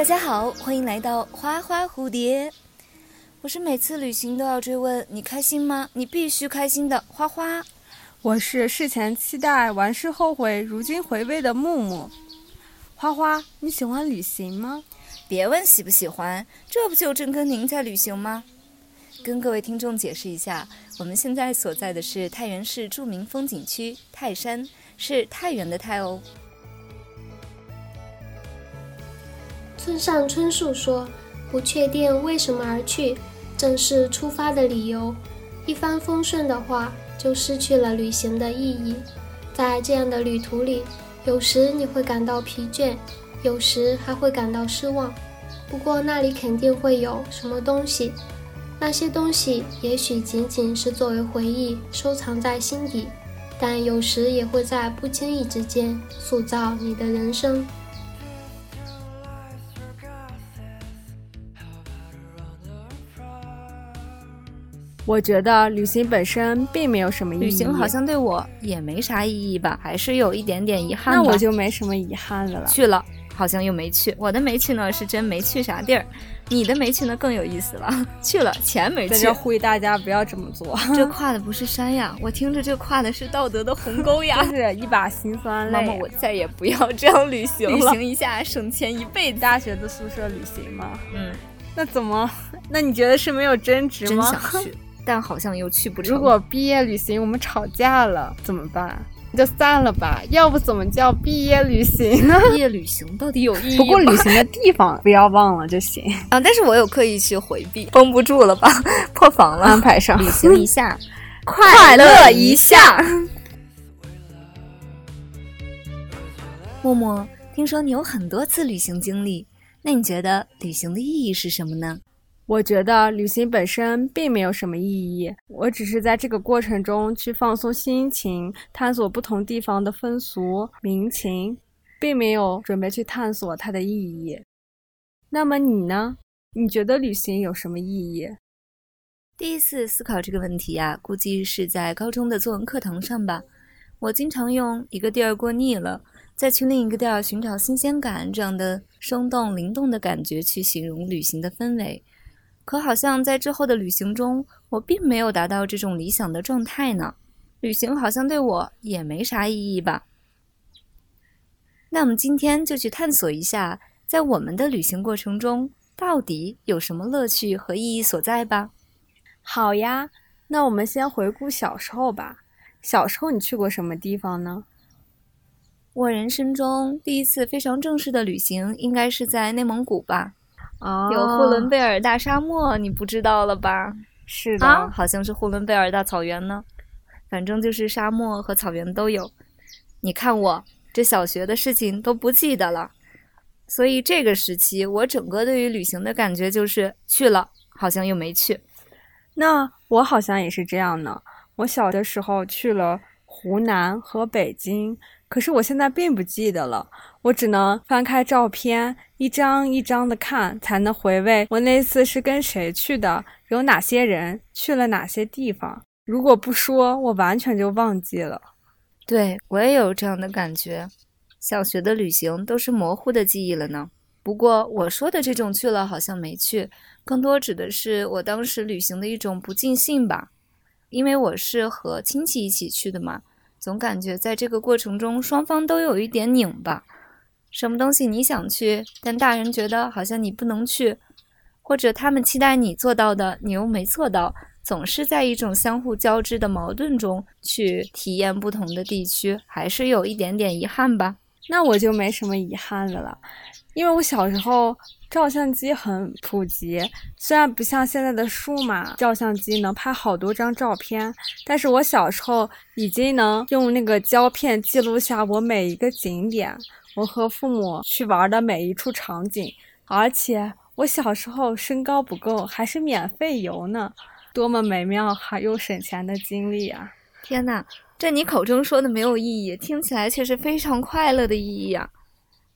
大家好，欢迎来到花花蝴蝶。我是每次旅行都要追问你开心吗？你必须开心的花花。我是事前期待，完事后悔，如今回味的木木。花花，你喜欢旅行吗？别问喜不喜欢，这不就正跟您在旅行吗？跟各位听众解释一下，我们现在所在的是太原市著名风景区泰山，是太原的太哦。村上春树说：“不确定为什么而去，正是出发的理由。一帆风顺的话，就失去了旅行的意义。在这样的旅途里，有时你会感到疲倦，有时还会感到失望。不过那里肯定会有什么东西，那些东西也许仅仅是作为回忆收藏在心底，但有时也会在不经意之间塑造你的人生。”我觉得旅行本身并没有什么意义。旅行好像对我也没啥意义吧，还是有一点点遗憾。那我就没什么遗憾的了。去了，好像又没去。我的没去呢，是真没去啥地儿。你的没去呢更有意思了，去了钱没去。在这呼吁大家不要这么做。这跨的不是山呀，我听着这跨的是道德的鸿沟呀。是一把辛酸泪。妈妈，我再也不要这样旅行了。旅行一下省钱一辈子。大学的宿舍旅行吗？嗯。那怎么？那你觉得是没有争执吗？真想去。但好像又去不成。如果毕业旅行我们吵架了怎么办？就散了吧。要不怎么叫毕业旅行呢？毕业旅行到底有意义不过旅行的地方不要忘了就行 啊。但是我有刻意去回避，绷不住了吧？破防了。安排上旅行一下，快乐一下。默默，听说你有很多次旅行经历，那你觉得旅行的意义是什么呢？我觉得旅行本身并没有什么意义，我只是在这个过程中去放松心情，探索不同地方的风俗民情，并没有准备去探索它的意义。那么你呢？你觉得旅行有什么意义？第一次思考这个问题呀，估计是在高中的作文课堂上吧。我经常用一个地儿过腻了，再去另一个地儿寻找新鲜感这样的生动灵动的感觉去形容旅行的氛围。可好像在之后的旅行中，我并没有达到这种理想的状态呢。旅行好像对我也没啥意义吧。那我们今天就去探索一下，在我们的旅行过程中，到底有什么乐趣和意义所在吧？好呀，那我们先回顾小时候吧。小时候你去过什么地方呢？我人生中第一次非常正式的旅行，应该是在内蒙古吧。有呼伦贝尔大沙漠，你不知道了吧？是的，好像是呼伦贝尔大草原呢。反正就是沙漠和草原都有。你看我这小学的事情都不记得了，所以这个时期我整个对于旅行的感觉就是去了，好像又没去。那我好像也是这样呢。我小的时候去了湖南和北京。可是我现在并不记得了，我只能翻开照片，一张一张的看，才能回味我那次是跟谁去的，有哪些人，去了哪些地方。如果不说，我完全就忘记了。对我也有这样的感觉，小学的旅行都是模糊的记忆了呢。不过我说的这种去了好像没去，更多指的是我当时旅行的一种不尽兴吧，因为我是和亲戚一起去的嘛。总感觉在这个过程中，双方都有一点拧巴。什么东西你想去，但大人觉得好像你不能去，或者他们期待你做到的，你又没做到，总是在一种相互交织的矛盾中去体验不同的地区，还是有一点点遗憾吧。那我就没什么遗憾的了，因为我小时候。照相机很普及，虽然不像现在的数码照相机能拍好多张照片，但是我小时候已经能用那个胶片记录下我每一个景点，我和父母去玩的每一处场景，而且我小时候身高不够，还是免费游呢，多么美妙还又省钱的经历啊！天哪，这你口中说的没有意义，听起来却是非常快乐的意义啊！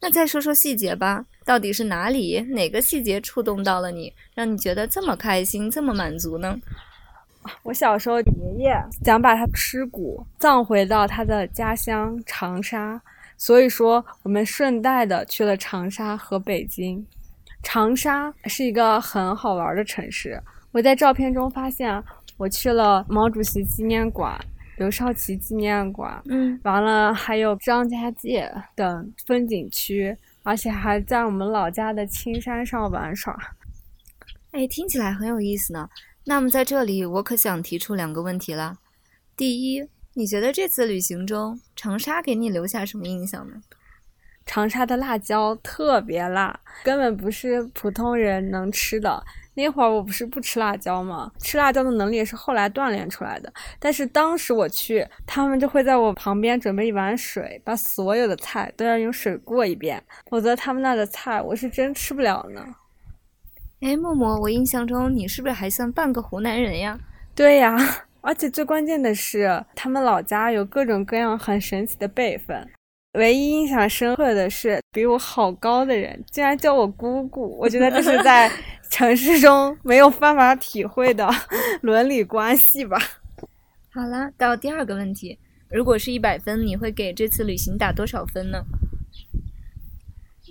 那再说说细节吧。到底是哪里哪个细节触动到了你，让你觉得这么开心，这么满足呢？我小时候爷爷想把他尸骨葬回到他的家乡长沙，所以说我们顺带的去了长沙和北京。长沙是一个很好玩的城市。我在照片中发现，我去了毛主席纪念馆、刘少奇纪念馆，嗯，完了还有张家界等风景区，而且还在我们老家的青山上玩耍。哎，听起来很有意思呢。那么在这里，我可想提出两个问题了。第一，你觉得这次旅行中，长沙给你留下什么印象呢？长沙的辣椒特别辣，根本不是普通人能吃的。那会儿我不是不吃辣椒吗？吃辣椒的能力也是后来锻炼出来的。但是当时我去，他们就会在我旁边准备一碗水，把所有的菜都要用水过一遍，否则他们那的菜我是真吃不了呢。哎，默默，我印象中你是不是还算半个湖南人呀？对呀，而且最关键的是，他们老家有各种各样很神奇的辈分。唯一印象深刻的是，比我好高的人竟然叫我姑姑，我觉得这是在 城市中没有办法体会的 伦理关系吧。好啦，到第二个问题，如果是一百分，你会给这次旅行打多少分呢？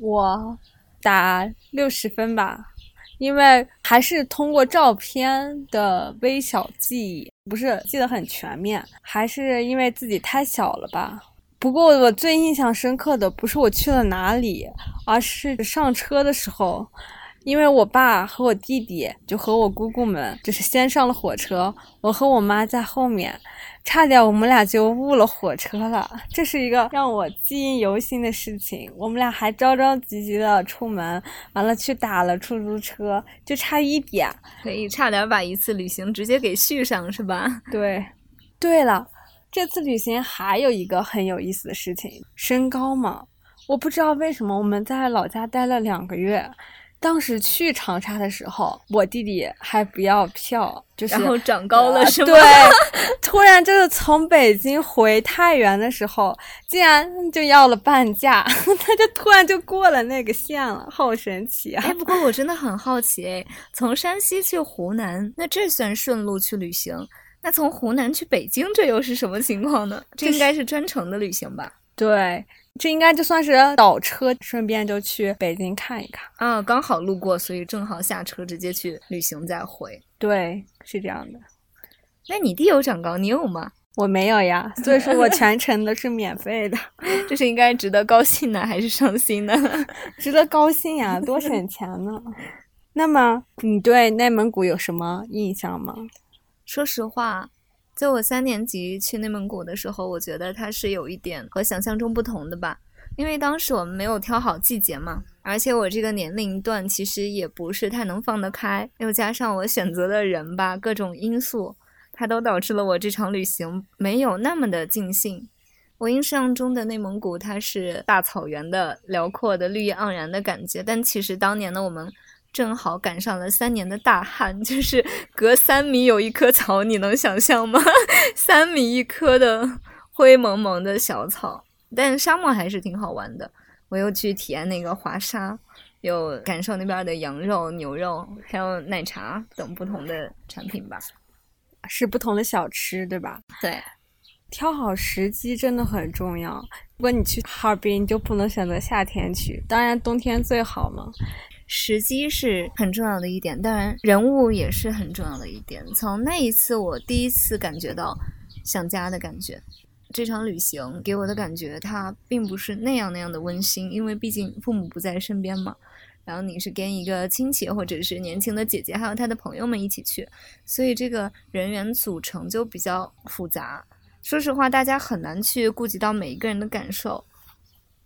我打六十分吧，因为还是通过照片的微小记忆，不是记得很全面，还是因为自己太小了吧。不过我最印象深刻的不是我去了哪里，而是上车的时候，因为我爸和我弟弟就和我姑姑们就是先上了火车，我和我妈在后面，差点我们俩就误了火车了。这是一个让我记忆犹新的事情。我们俩还着着急急的出门，完了去打了出租车，就差一点，可以差点把一次旅行直接给续上，是吧？对，对了。这次旅行还有一个很有意思的事情，身高嘛，我不知道为什么我们在老家待了两个月，当时去长沙的时候，我弟弟还不要票，就是然后长高了是吗？对，突然就是从北京回太原的时候，竟然就要了半价，他就突然就过了那个线了，好神奇啊！哎，不过我真的很好奇，哎，从山西去湖南，那这算顺路去旅行？那从湖南去北京，这又是什么情况呢？这应该是专程的旅行吧？对，这应该就算是倒车，顺便就去北京看一看啊，刚好路过，所以正好下车直接去旅行再回。对，是这样的。那你弟有长高，你有吗？我没有呀，所以说我全程都是免费的。这是应该值得高兴呢，还是伤心呢？值得高兴呀，多省钱呢。那么你对内蒙古有什么印象吗？说实话，在我三年级去内蒙古的时候，我觉得它是有一点和想象中不同的吧。因为当时我们没有挑好季节嘛，而且我这个年龄段其实也不是太能放得开，又加上我选择的人吧，各种因素，它都导致了我这场旅行没有那么的尽兴。我印象中的内蒙古，它是大草原的辽阔的绿意盎然的感觉，但其实当年的我们。正好赶上了三年的大旱，就是隔三米有一棵草，你能想象吗？三米一棵的灰蒙蒙的小草，但沙漠还是挺好玩的。我又去体验那个滑沙，又感受那边的羊肉、牛肉，还有奶茶等不同的产品吧，是不同的小吃，对吧？对，挑好时机真的很重要。如果你去哈尔滨，你就不能选择夏天去，当然冬天最好嘛。时机是很重要的一点，当然人物也是很重要的一点。从那一次，我第一次感觉到想家的感觉。这场旅行给我的感觉，它并不是那样那样的温馨，因为毕竟父母不在身边嘛。然后你是跟一个亲戚或者是年轻的姐姐，还有他的朋友们一起去，所以这个人员组成就比较复杂。说实话，大家很难去顾及到每一个人的感受。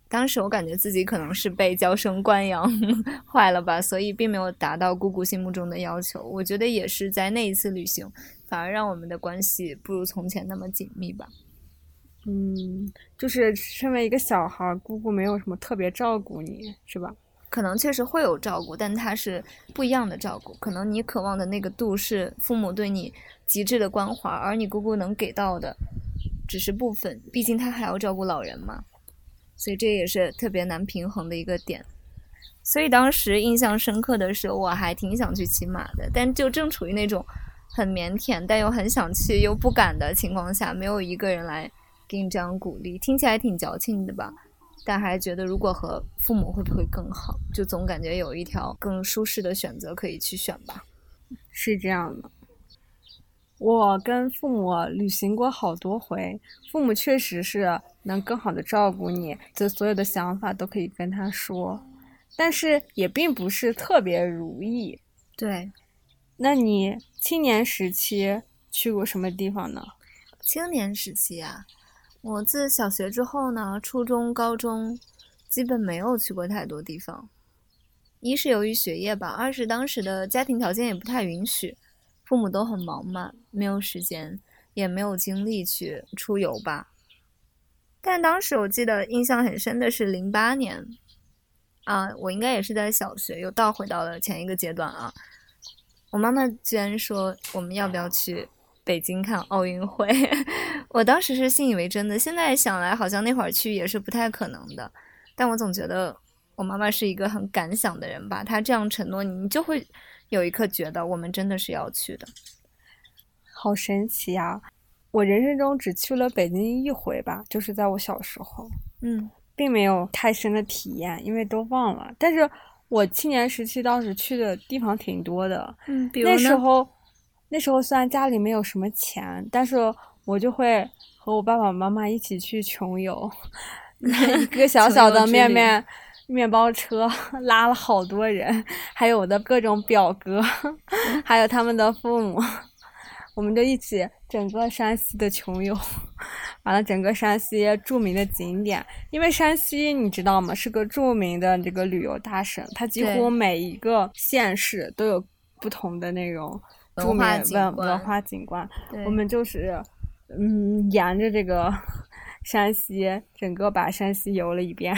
当时我感觉自己可能是被娇生惯养 坏了吧，所以并没有达到姑姑心目中的要求。我觉得也是在那一次旅行，反而让我们的关系不如从前那么紧密吧。嗯，就是身为一个小孩，姑姑没有什么特别照顾你，是吧？可能确实会有照顾，但它是不一样的照顾。可能你渴望的那个度是父母对你极致的关怀，而你姑姑能给到的只是部分，毕竟她还要照顾老人嘛。所以这也是特别难平衡的一个点，所以当时印象深刻的是，我还挺想去骑马的，但就正处于那种很腼腆但又很想去又不敢的情况下，没有一个人来给你这样鼓励，听起来挺矫情的吧？但还觉得如果和父母会不会更好，就总感觉有一条更舒适的选择可以去选吧。是这样的，我跟父母旅行过好多回，父母确实是能更好的照顾你，就所有的想法都可以跟他说，但是也并不是特别如意。对，那你青年时期去过什么地方呢？青年时期啊，我自小学之后呢，初中、高中基本没有去过太多地方。一是由于学业吧，二是当时的家庭条件也不太允许。父母都很忙嘛，没有时间，也没有精力去出游吧。但当时我记得印象很深的是零八年，啊，我应该也是在小学，又倒回到了前一个阶段啊。我妈妈居然说我们要不要去北京看奥运会，我当时是信以为真的。现在想来，好像那会儿去也是不太可能的。但我总觉得我妈妈是一个很敢想的人吧，她这样承诺你，你就会。有一刻觉得我们真的是要去的，好神奇呀！我人生中只去了北京一回吧，就是在我小时候，嗯，并没有太深的体验，因为都忘了。但是我青年时期当时去的地方挺多的，嗯，那时候那时候虽然家里没有什么钱，但是我就会和我爸爸妈妈一起去穷游，一个小小的面面。面包车拉了好多人，还有我的各种表哥，还有他们的父母，我们就一起整个山西的穷游，完了整个山西著名的景点。因为山西你知道吗，是个著名的这个旅游大省，它几乎每一个县市都有不同的那种著名文文化景观。我们就是嗯，沿着这个山西，整个把山西游了一遍。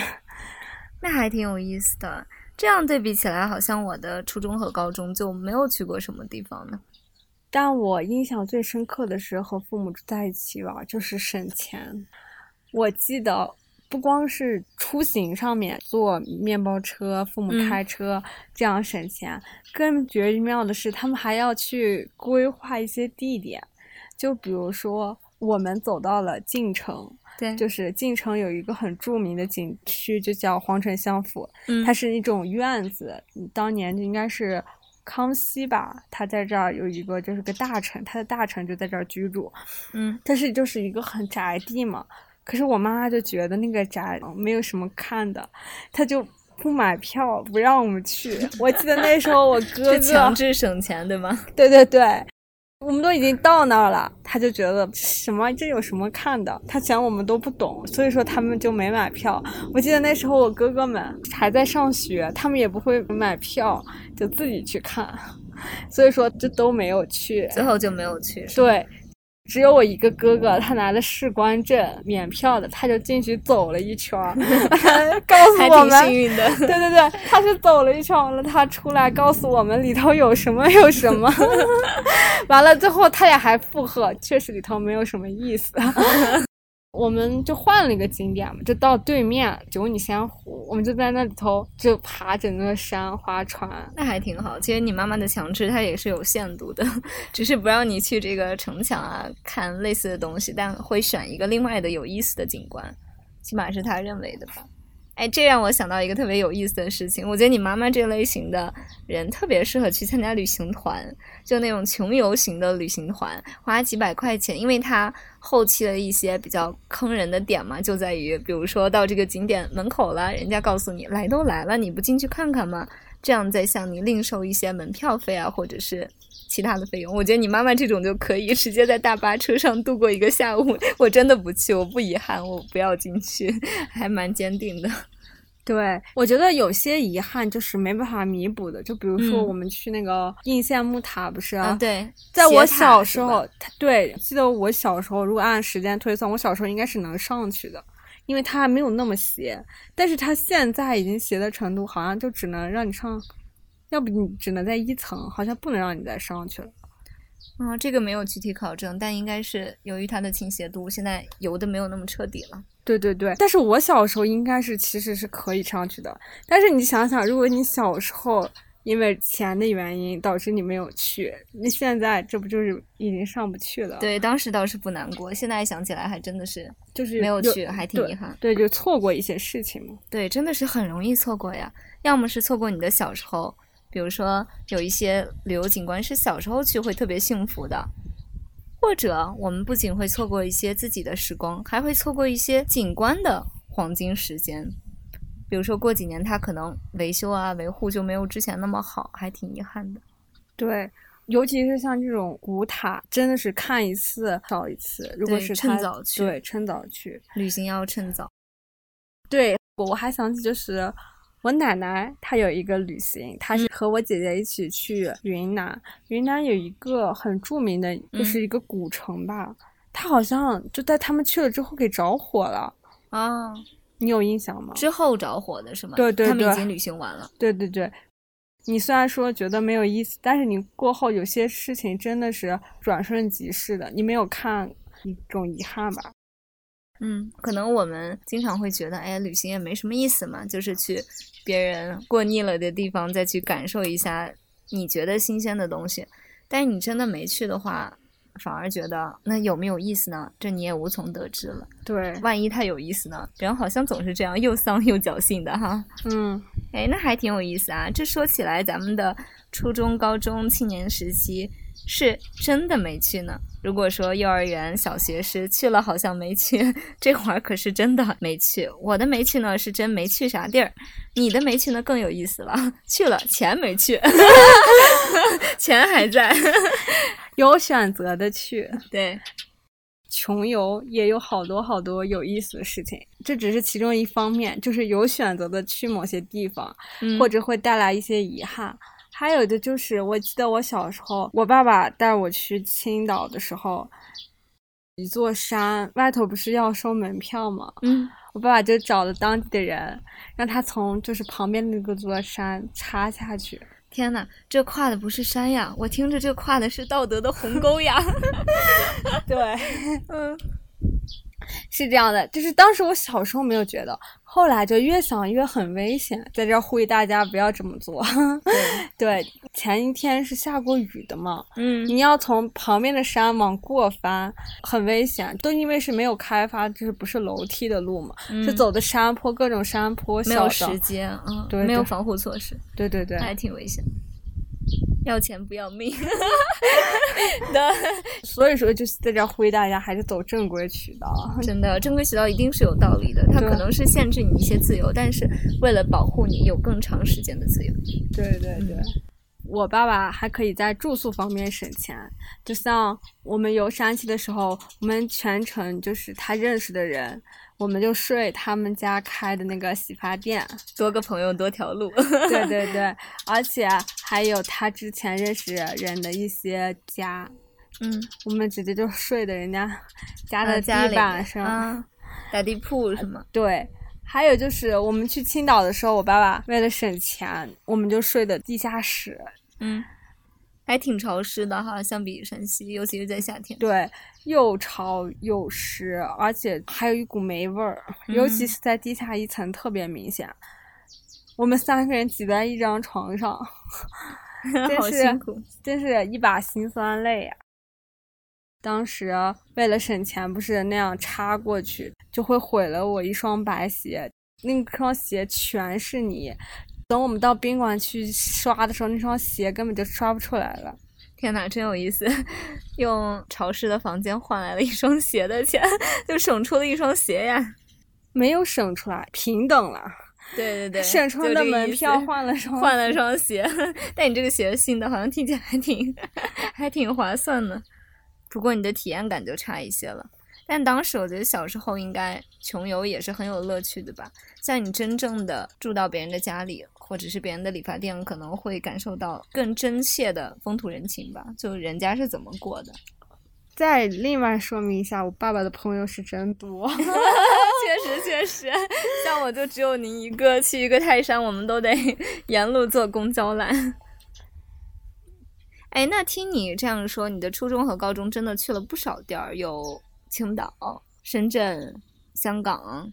那还挺有意思的。这样对比起来，好像我的初中和高中就没有去过什么地方呢。但我印象最深刻的是和父母在一起玩，就是省钱。我记得不光是出行上面坐面包车，父母开车这样省钱，更绝妙的是他们还要去规划一些地点，就比如说我们走到了晋城。对，就是晋城有一个很著名的景区，就叫皇城相府。嗯，它是一种院子，当年应该是康熙吧，他在这儿有一个就是个大臣，他的大臣就在这儿居住。嗯，但是就是一个很宅地嘛。可是我妈妈就觉得那个宅没有什么看的，她就不买票，不让我们去。我记得那时候我 哥哥强制省钱，对吗？对 对对。我们都已经到那儿了，他就觉得什么这有什么看的？他讲我们都不懂，所以说他们就没买票。我记得那时候我哥哥们还在上学，他们也不会买票，就自己去看，所以说就都没有去，最后就没有去。对。只有我一个哥哥，他拿的士官证，免票的，他就进去走了一圈儿，告诉我们，幸运的，对对对，他是走了一圈完了，他出来告诉我们里头有什么有什么，完了最后他俩还附和，确实里头没有什么意思。我们就换了一个景点嘛，就到对面九女仙湖，我们就在那里头就爬整个山划船，那还挺好。其实你妈妈的强制它也是有限度的，只是不让你去这个城墙啊看类似的东西，但会选一个另外的有意思的景观，起码是他认为的吧。哎，这让我想到一个特别有意思的事情。我觉得你妈妈这类型的人特别适合去参加旅行团，就那种穷游型的旅行团，花几百块钱。因为它后期的一些比较坑人的点嘛，就在于，比如说到这个景点门口了，人家告诉你来都来了，你不进去看看吗？这样再向你另收一些门票费啊，或者是其他的费用。我觉得你妈妈这种就可以直接在大巴车上度过一个下午。我真的不去，我不遗憾，我不要进去，还蛮坚定的。对，我觉得有些遗憾就是没办法弥补的，就比如说我们去那个应县木塔，不是？啊，对，在我小时候，对，记得我小时候，如果按时间推算，我小时候应该是能上去的，因为它还没有那么斜。但是它现在已经斜的程度，好像就只能让你上，要不你只能在一层，好像不能让你再上去了。啊，这个没有具体考证，但应该是由于它的倾斜度，现在游的没有那么彻底了。对对对，但是我小时候应该是其实是可以上去的。但是你想想，如果你小时候因为钱的原因导致你没有去。那现在这不就是已经上不去了？对，当时倒是不难过，现在想起来还真的是就是没有去，还挺遗憾。对，就错过一些事情嘛。对，真的是很容易错过呀。要么是错过你的小时候，比如说有一些旅游景观是小时候去会特别幸福的，或者我们不仅会错过一些自己的时光，还会错过一些景观的黄金时间。比如说过几年它可能维修啊维护就没有之前那么好，还挺遗憾的。对，尤其是像这种古塔，真的是看一次少一次。如果是趁早去，对，趁早去旅行要趁早。对，我我还想起就是我奶奶她有一个旅行，她是和我姐姐一起去云南。云南有一个很著名的，就是一个古城吧，它好像就在他们去了之后给着火了啊。你有印象吗？之后着火的是吗？对对对，他们已经旅行完了。对对对，你虽然说觉得没有意思，但是你过后有些事情真的是转瞬即逝的，你没有看一种遗憾吧？嗯，可能我们经常会觉得，哎，旅行也没什么意思嘛，就是去别人过腻了的地方再去感受一下你觉得新鲜的东西。但是你真的没去的话。反而觉得那有没有意思呢？这你也无从得知了。对，万一它有意思呢？人好像总是这样，又丧又侥幸的哈。嗯，哎，那还挺有意思啊。这说起来，咱们的初中、高中、青年时期是真的没去呢。如果说幼儿园、小学时去了，好像没去，这会儿可是真的没去。我的没去呢，是真没去啥地儿。你的没去呢，更有意思了，去了钱没去，钱还在。有选择的去，对，穷游也有好多好多有意思的事情，这只是其中一方面，就是有选择的去某些地方，或者会带来一些遗憾。还有的就是，我记得我小时候，我爸爸带我去青岛的时候，一座山外头不是要收门票吗？嗯，我爸爸就找了当地的人，让他从就是旁边那个座山插下去。天呐，这跨的不是山呀，我听着这跨的是道德的鸿沟呀。对，嗯，是这样的，就是当时我小时候没有觉得。后来就越想越很危险，在这儿呼吁大家不要这么做。对，前一天是下过雨的嘛，嗯，你要从旁边的山往过翻，很危险。都因为是没有开发，就是不是楼梯的路嘛，是走的山坡，各种山坡，没有时间，嗯，对，没有防护措施，对对对，还挺危险。要钱不要命 的，所以说就是在这呼吁大家还是走正规渠道。真的，正规渠道一定是有道理的，它可能是限制你一些自由，但是为了保护你有更长时间的自由。对对对，我爸爸还可以在住宿方面省钱，就像我们游山西的时候，我们全程就是他认识的人。我们就睡他们家开的那个洗发店，多个朋友多条路。对对对，而且还有他之前认识人的一些家，嗯，我们直接就睡的人家 家的地板上，打地铺是吗？对，还有就是我们去青岛的时候，我爸爸为了省钱，我们就睡的地下室，嗯。还挺潮湿的哈，相比山西，尤其是在夏天。对，又潮又湿，而且还有一股霉味儿，尤其是在地下一层特别明显。我们三个人挤在一张床上，好辛苦，真是一把辛酸泪呀。当时为了省钱，不是那样插过去，就会毁了我一双白鞋，那双鞋全是泥。等我们到宾馆去刷的时候，那双鞋根本就刷不出来了。天哪，真有意思！用潮湿的房间换来了一双鞋的钱，就省出了一双鞋呀。没有省出来，平等了。对对对，省出的门票换了双换了双鞋。但你这个鞋新的，好像听起来还挺还挺划算的。不过你的体验感就差一些了。但当时我觉得小时候应该穷游也是很有乐趣的吧？像你真正的住到别人的家里。或者是别人的理发店，可能会感受到更真切的风土人情吧，就人家是怎么过的。再另外说明一下，我爸爸的朋友是真多，确实确实，像我就只有您一个，去一个泰山，我们都得 沿路坐公交来。哎，那听你这样说，你的初中和高中真的去了不少地儿，有青岛、深圳、香港。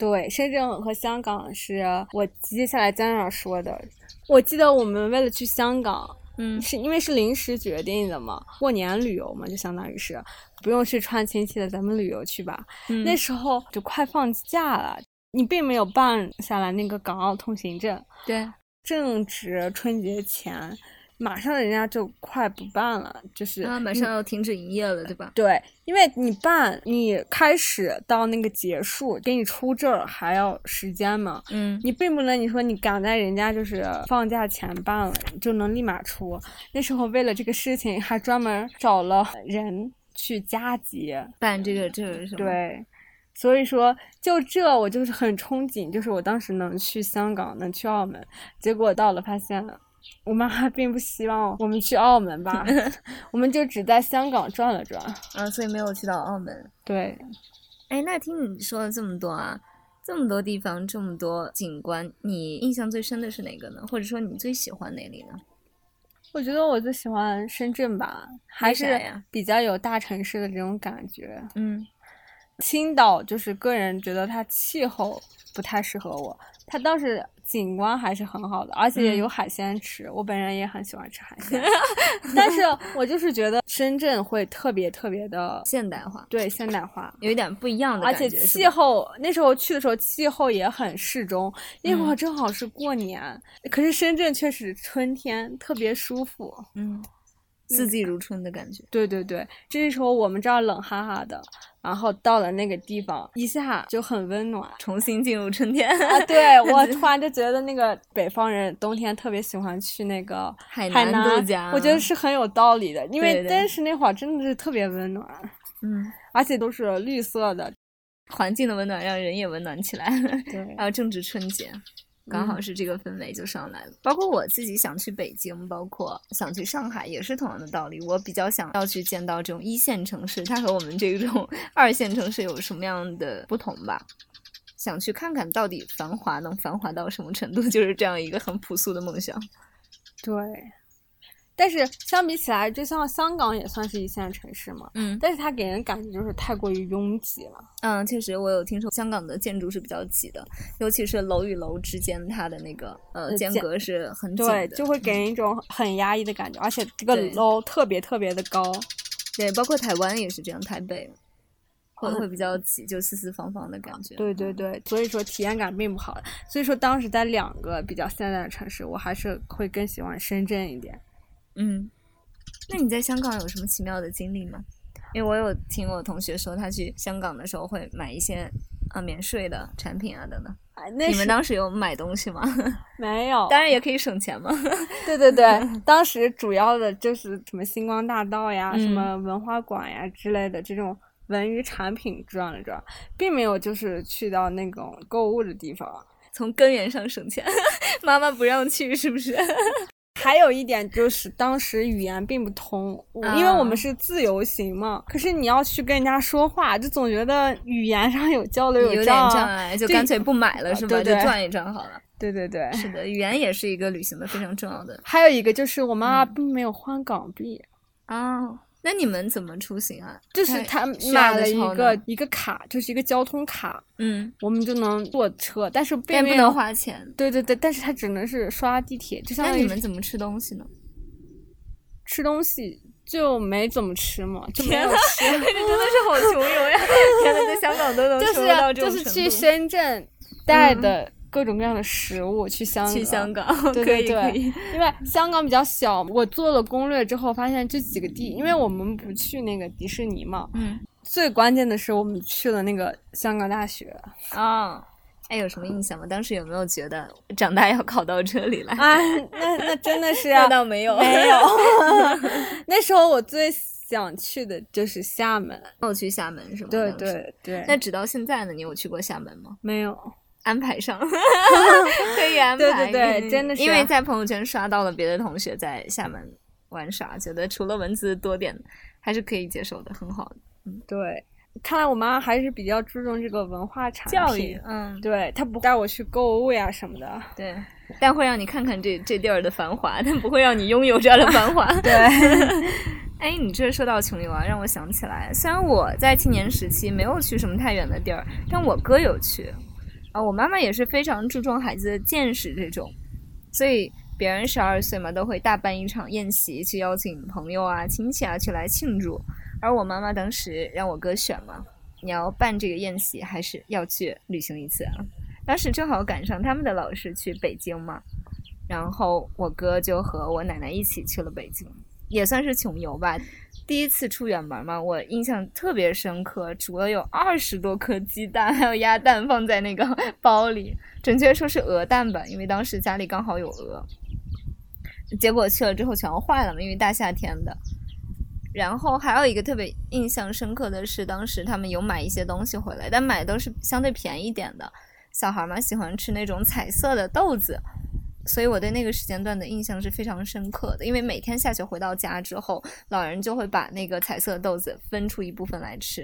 对，深圳和香港是我接下来将要说的。我记得我们为了去香港，嗯是因为是临时决定的嘛，过年旅游嘛，就相当于是不用去串亲戚的，咱们旅游去吧。嗯那时候就快放假了，你并没有办下来那个港澳通行证，对，正值春节前，马上人家就快不办了，就是啊，马上要停止营业了，对吧？对，因为你办，你开始到那个结束，给你出证儿还要时间嘛。嗯你并不能你说你赶在人家就是放假前办了，就能立马出。那时候为了这个事情，还专门找了人去加急。办这个这个是吗？，对，所以说就这我就是很憧憬，就是我当时能去香港，能去澳门，结果到了发现。我妈并不希望我们去澳门吧，我们就只在香港转了转。啊，所以没有去到澳门。对，哎，那听你说了这么多啊，这么多地方，这么多景观，你印象最深的是哪个呢？或者说你最喜欢哪里呢？我觉得我最喜欢深圳吧，还是比较有大城市的这种感觉。嗯青岛就是个人觉得它气候不太适合我，它倒是景观还是很好的，而且也有嗯海鲜吃，我本人也很喜欢吃海鲜。但是我就是觉得深圳会特别特别的现代化，对现代化。有一点不一样的而且感觉，而且气候那时候去的时候，气候也很适中，那会儿嗯正好是过年。可是深圳却是春天，特别舒服。嗯，四季如春的感觉。对对对，这时候我们这儿冷哈哈的，然后到了那个地方，一下就很温暖。重新进入春天啊，对我突然就觉得那个北方人冬天特别喜欢去那个海海南度假我觉得是很有道理的，因为对对但是那会儿真的是特别温暖，嗯，而且都是绿色的。环境的温暖让人也温暖起来。对还有正值春节，刚好嗯是这个氛围就上来了。包括我自己想去北京，包括想去上海，也是同样的道理。我比较想要去见到这种一线城市，它和我们这种 二线城市有什么样的不同吧？想去看看到底繁华能繁华到什么程度，就是这样一个很朴素的梦想。对，但是相比起来，就像香港也算是一线城市嘛，嗯但是它给人感觉就是太过于拥挤了。嗯，确实，我有听说香港的建筑是比较挤的，尤其是楼与楼之间，它的那个呃呃间间隔是很紧对，的，就会给人一种很压抑的感觉，而且这个楼特别特别的高。对，包括台湾也是这样，台北 会嗯会比较挤，就四四方方的感觉。对对对，所以说体验感并不好。所以说当时在两个比较现代的城市，我还是会更喜欢深圳一点。嗯，那你在香港有什么奇妙的经历吗？因为我有听我同学说，他去香港的时候会买一些啊免税的产品啊等等。你们当时有买东西吗？没有？当然也可以省钱嘛。对对对，当时主要的就是什么星光大道呀、什嗯么文化馆呀之类的这种文娱产品转了转，并没有就是去到那种购物的地方。从根源上省钱，妈妈不让去是不是？还有一点就是，当时语言并不通，因为我啊们是自由行嘛。可是你要去跟人家说话，就总觉得语言上有交流有点障障碍，就就干脆不买了是吧？就转一转好了。对对对。是的，语言也是一个旅行的非常重要的还有一个就是我妈嗯并没有换港币，哦。那你们怎么出行啊？就是她她需要买了一个一个卡，就是一个交通卡，嗯，我们就能坐车，但是并不能。花钱。对对对，但是他只能是刷地铁，就像那你们怎么吃东西呢？吃东西就没怎么吃嘛，就没有吃。这真的是好穷游呀！天呐在香港都能就是收到这就是去深圳带的各种各样的食物去香港，去香港，对对对。因为香港比较小，我做了攻略之后发现这几个地，因为我们不去那个迪士尼嘛，嗯最关键的是我们去了那个香港大学。啊，哎，有什么印象吗？当时有没有觉得长大要考到这里来？啊，那那真的是 啊那倒没有，没有。那时候我最想去的就是厦门。没有去厦门是吗？对。对对，那直到现在呢？你有去过厦门吗？没有。安排上，可以安排。对对对嗯真的是因为在朋友圈刷到了别的同学在厦门玩耍，觉得除了文字多点，还是可以接受的，很好的对，看来我妈还是比较注重这个文化产品。教育。嗯，对，她不带我去购物呀什么的。对，但会让你看看这这地儿的繁华，但不会让你拥有这样的繁华。对，哎，你这说到穷游啊，让我想起来，虽然我在青年时期没有去什么太远的地儿，但我哥有去。啊，我妈妈也是非常注重孩子的见识这种，所以别人十二岁嘛，都会大办一场宴席，去邀请朋友啊、亲戚啊去来庆祝。而我妈妈当时让我哥选嘛，你要办这个宴席，还是要去旅行一次啊？当时正好赶上他们的老师去北京嘛，然后我哥就和我奶奶一起去了北京，也算是穷游吧。第一次出远门嘛，我印象特别深刻，煮了有二十多颗鸡蛋，还有鸭蛋放在那个 包里，准确说是鹅蛋吧，因为当时家里刚好有鹅。结果去了之后全坏了嘛，因为大夏天的。然后还有一个特别印象深刻的是，当时他们有买一些东西回来，但买都是相对便宜点的。小孩嘛，喜欢吃那种彩色的豆子，所以我对那个时间段的印象是非常深刻的。因为每天下学回到家之后，老人就会把那个彩色豆子分出一部分来吃。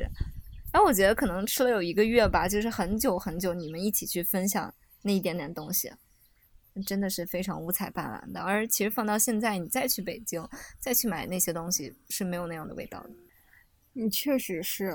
然后我觉得可能吃了有一个月吧，就是很久很久，你们一起去分享那一点点东西。真的是非常五彩斑斓的，而其实放到现在，你再去北京，再去买那些东西是没有那样的味道的。你确实是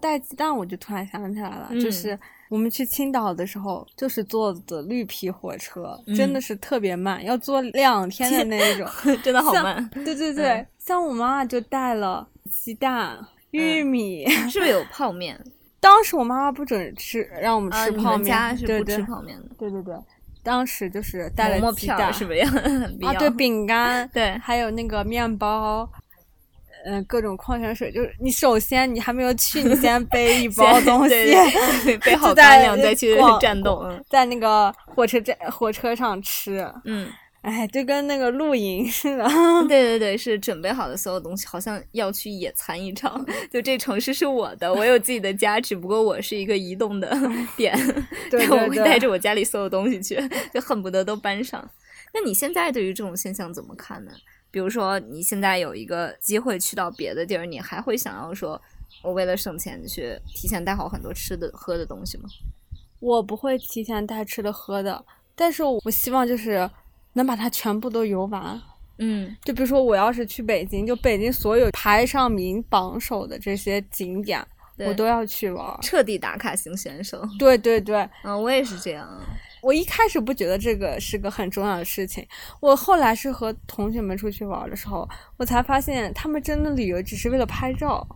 带鸡蛋，我就突然想起来了，就是我们去青岛的时候，就是坐的绿皮火车，真的是特别慢，要坐两天的那种，真的好慢。对对对，像我妈妈就带了鸡蛋、玉米，是不是有泡面？当时我妈妈不准吃，让我们吃泡面，家是不吃泡面的。对对对。当时就是带了鸡蛋，是不是？啊，对，饼干，对，还有那个面包，嗯，各种矿泉水。就是你首先你还没有去，你先背一 包东西，背好干粮再去战斗。在那个火车站、火车上吃，嗯。哎，就跟那个露营似的。对 对对，是准备好的所有东西，好像要去野餐一场。就这城市是我的，我有自己的家，只不过我是一个移动的点。对我会带着我家里所有东西去，就恨不得都搬上。那你现在对于这种现象怎么看呢？比如说，你现在有一个机会去到别的地儿，你还会想要说，我为了省钱去提前带好很多吃的喝的东西吗？我不会提前带吃的喝的，但是我希望就是。能把它全部都游完，嗯，就比如说我要是去北京，就北京所有排上名榜首的这些景点，我都要去玩，彻底打卡型选手。对对对，嗯，我也是这样。我一开始不觉得这个是个很重要的事情，我后来是和同学们出去玩的时候，我才发现他们真的旅游只是为了拍照。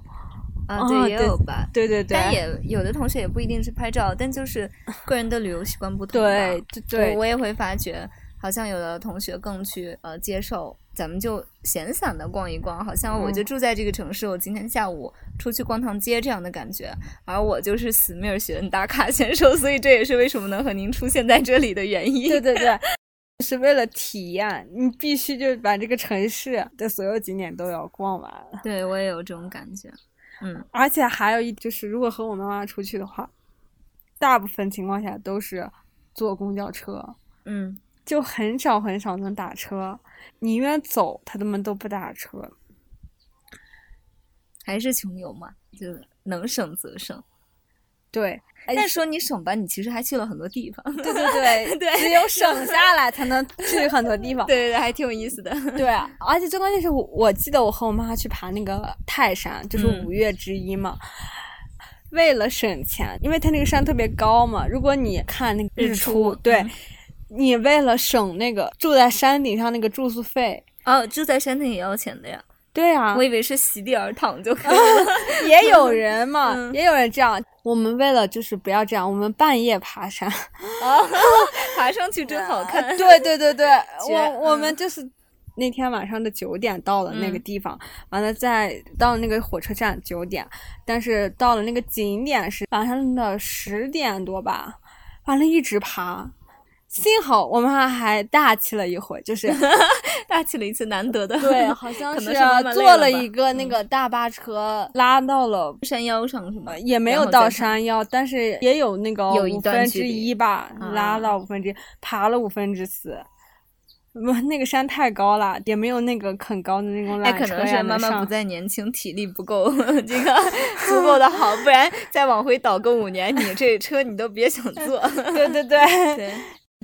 啊，对，也有吧，对对对，但也有的同学也不一定是拍照，但就是 个人的旅游习惯不同。对对，我也会发觉。好像有的同学更去呃接受，咱们就闲散的逛一逛，好像我就住在这个城市，我今天下午出去逛趟街这样的感觉。而我就是死命学打卡选手，所以这也是为什么能和您出现在这里的原因。对对对，是为了体验，你必须就把这个城市的所有景点都要逛完。对我也有这种感觉，嗯，而且还有一就是，如果和我妈妈出去的话，大部分情况下都是坐公交车，嗯。就很少很少能打车，宁愿走，他们都不打车。还是穷游嘛，就能省则省。对，但说你省吧，你其实还去了很多地方。对对对 对，只有省下来才能去很多地方。对对对，还挺有意思的。对，啊而且最关键是我，我记得我和我妈去爬那个泰山，就是五岳之一嘛。为了省钱，因为它那个山特别高嘛，如果你看那个日出，对。你为了省那个住在山顶上那个住宿费哦，住在山顶也要钱的呀？对啊，我以为是席地而躺就可以了。也有人嘛，也有人这样。我们为了就是不要这样，我们半夜爬山，爬上去真好看。对对对对，我我们就是那天晚上的九点到了那个地方，完了再到那个火车站九点，但是到了那个景点是晚上的十点多吧，完了一直爬。幸好我妈还大气了一回，就是 大气了一次难得的。对，好像是坐了一个那个大巴车，拉到了山腰上，是吗？也没有到山腰，但是也有那个五分之一吧，拉到五分之一，爬了五分之四。不，那个山太高了，也没有那个很高的那种缆车可能是妈妈不再年轻，体力不够，这个 足够的好，不然再往回倒个五年，你这车你都别想坐。对对对。对。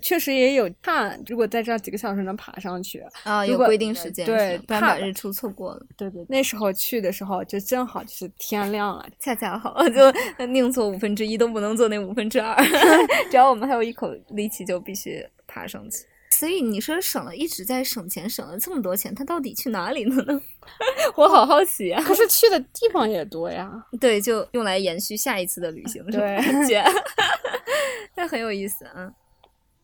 确实也有看，如果在这几个小时能爬上去啊，有规定时间对不然把怕日出错过了，对对，那时候去的时候就正好就是天亮了，恰恰好 就宁做五分之一都不能做那五分之二，只要我们还有一口力气，就必须爬上去。所以你说省了，一直在省钱，省了这么多钱，他到底去哪里了呢？我好好奇啊！可是去的地方也多呀。对，就用来延续下一次的旅行，是吧？对那很有意思啊。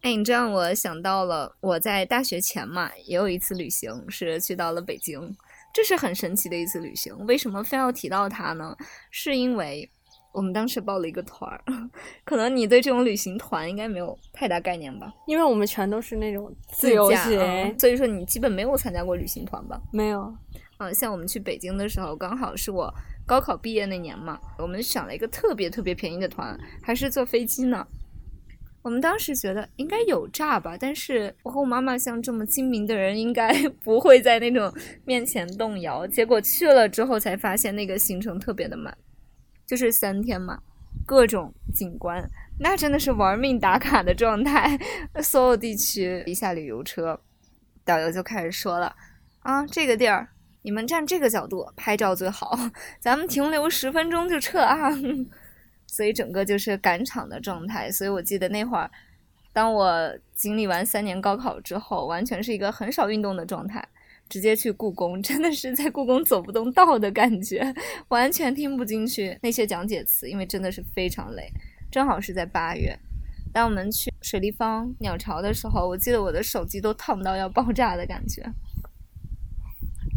哎，你这让我想到了我在大学前嘛，也有一次旅行是去到了北京，这是很神奇的一次旅行。为什么非要提到它呢？是因为我们当时报了一个团儿，可能你对这种旅行团应该没有太大概念吧？因为我们全都是那种自由行，嗯所以说你基本没有参加过旅行团吧？没有。啊，像我们去北京的时候，刚好是我高考毕业那年嘛，我们选了一个特别特别便宜的团，还是坐飞机呢。我们当时觉得应该有诈吧，但是我和我妈妈像这么精明的人，应该 不会在那种面前动摇。结果去了之后才发现，那个行程特别的满，就是三天嘛，各种景观，那真的是玩命打卡的状态。所有地区一下旅游车，导游就开始说了啊，这个地儿你们站这个角度拍照最好，咱们停留十分钟就撤啊。所以整个就是赶场的状态。所以我记得那会儿，当我经历完三年高考之后，完全是一个很少运动的状态，直接去故宫，真的是在故宫走不动道的感觉，完全听不进去那些讲解词，因为真的是非常累。正好是在八月，当我们去水立方、鸟巢的时候，我记得我的手机都烫到要爆炸的感觉。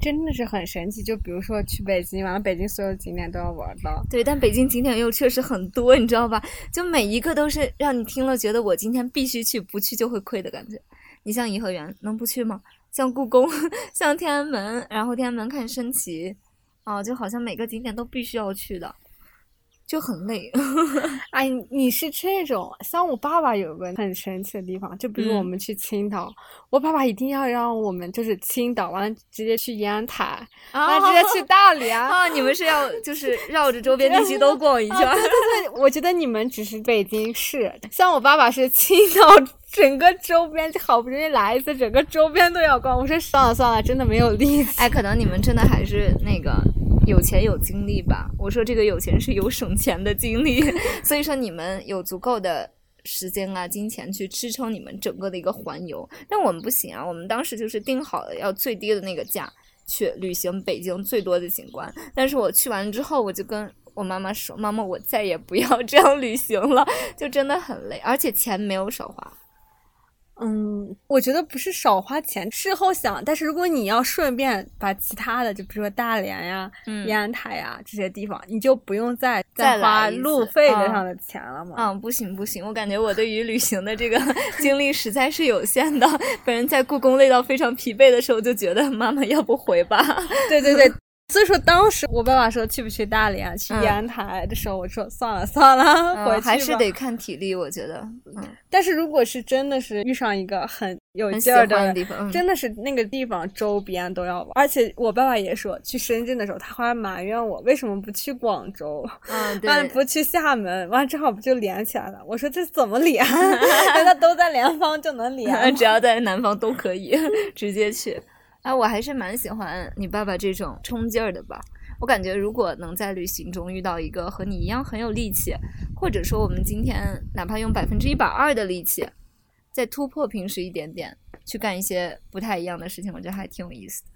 真的是很神奇，就比如说去北京，完了北京所有景点都要玩到。对，但北京景点又确实很多，你知道吧？就每一个都是让你听了觉得我今天必须去，不去就会亏的感觉。你像颐和园能不去吗？像故宫，像天安门，然后天安门看升旗，啊，就好像每个景点都必须要去的，就很累。哎，你是这种，像我爸爸有个很神奇的地方，就比如我嗯们去青岛，我爸爸一定要让我们就是青岛完了直接去烟台，完了直接去大连。啊！你们是要 就是绕着周边地区都逛一圈啊，对对对，我觉得你们只是北京市，像我爸爸是青岛整个周边，就好不容易来一次，整个周边都要逛。我说算了算了，真的没有力气。哎，可能你们真的还是那个有钱有精力吧。我说这个有钱是有省钱的精力，所以说你们有足够的时间啊、金钱去支撑你们整个的一个环游。但我们不行啊，我们当时就是定好了要最低的那个价去旅行北京最多的景观。但是我去完之后，我就跟我妈妈说：“妈妈，我再也不要这样旅行了，就真的很累，而且钱没有少花。”嗯，我觉得不是少花钱，事后想，但是如果你要顺便把其他的，就比如说大连呀、嗯烟台呀这些地方，你就不用再再花路费啊的上的钱了嘛。嗯，不行不行，我感觉我对于旅行的这个 精力实在是有限的。本人在故宫累到非常疲惫的时候，就觉得妈妈要不回吧。对对对，所以说当时我爸爸说去不去大连、去嗯烟台的时候，我说算了算了，回去嗯，还是得看体力，我觉得，嗯，但是如果是真的是遇上一个很有劲儿的的地方，嗯真的是那个地方周边都要玩。而且我爸爸也说，去深圳的时候，他还埋怨我为什么不去广州，嗯，完不去厦门，完了正好不就连起来了。我说这怎么连？难道都在南方就能连？只要在南方都可以直接去。啊，我还是蛮喜欢你爸爸这种冲劲儿的吧。我感觉如果能在旅行中遇到一个和你一样很有力气，或者说我们今天哪怕用百分之一百二的力气，再突破平时一点点，去干一些不太一样的事情，我觉得还挺有意思的。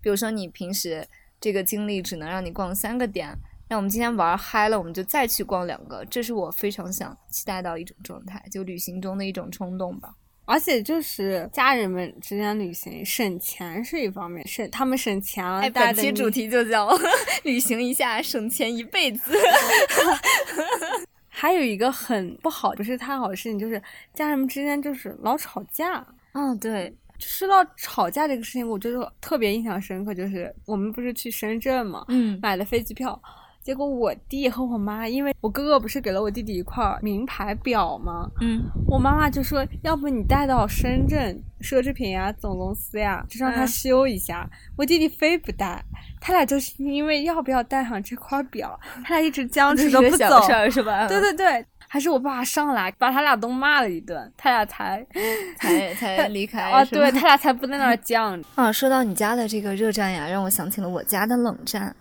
比如说你平时这个精力只能让你逛三个点，那我们今天玩嗨了，我们就再去逛两个，这是我非常想期待到一种状态，就旅行中的一种冲动吧。而且就是家人们之间旅行省钱是一方面，省他们省钱了，本期主题就叫 旅行一下，省钱一辈子。还有一个很不好，不是太好的事情，就是家人们之间就是老吵架。嗯，对，说到吵架这个事情，我觉得特别印象深刻，就是我们不是去深圳嘛，嗯买了飞机票，结果我弟和我妈，因为我哥哥不是给了我弟弟一块名牌表吗？嗯，我妈妈就说，要不你带到深圳奢侈品呀总公司呀，就让他嗯修一下。我弟弟非不带，他俩就是因为要不要带上这块表，他俩一直僵持着不走是小。事是吧？对对对，还是我爸上来把他俩都骂了一顿，他俩才 才才离开啊，对他俩才不在那儿犟。啊，说到你家的这个热战呀，让我想起了我家的冷战。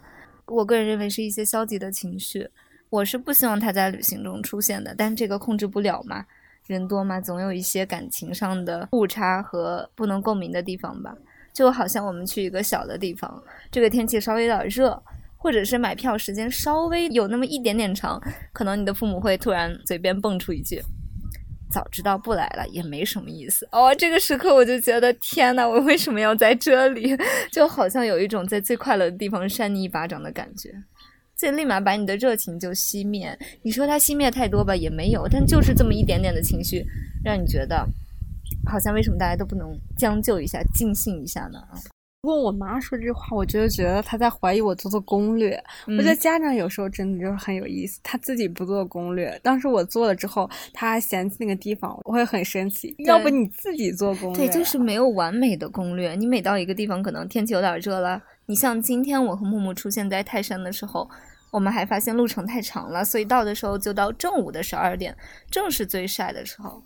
我个人认为是一些消极的情绪，我是不希望它在旅行中出现的，但这个控制不了嘛，人多嘛，总有一些感情上的误差和不能共鸣的地方吧。就好像我们去一个小的地方，这个天气稍微有点热，或者是买票时间稍微有那么一点点长，可能你的父母会突然嘴边蹦出一句：“早知道不来了也没什么意思。”哦，这个时刻我就觉得天呐，我为什么要在这里？就好像有一种在最快乐的地方扇你一巴掌的感觉。这立马把你的热情就熄灭。你说它熄灭太多吧，也没有，但就是这么一点点的情绪，让你觉得好像为什么大家都不能将就一下、尽兴一下呢？啊啊问我妈说这话，我就觉得她在怀疑我做的攻略。我觉得嗯家长有时候真的就是很有意思，他自己不做攻略。当时我做了之后，他还嫌弃那个地方，我会很生气。要不你自己做攻略对，啊？就是没有完美的攻略。你每到一个地方，可能天气有点热了。你像今天我和木木出现在泰山的时候，我们还发现路程太长了，所以到的时候就到正午的十二点，正是最晒的时候。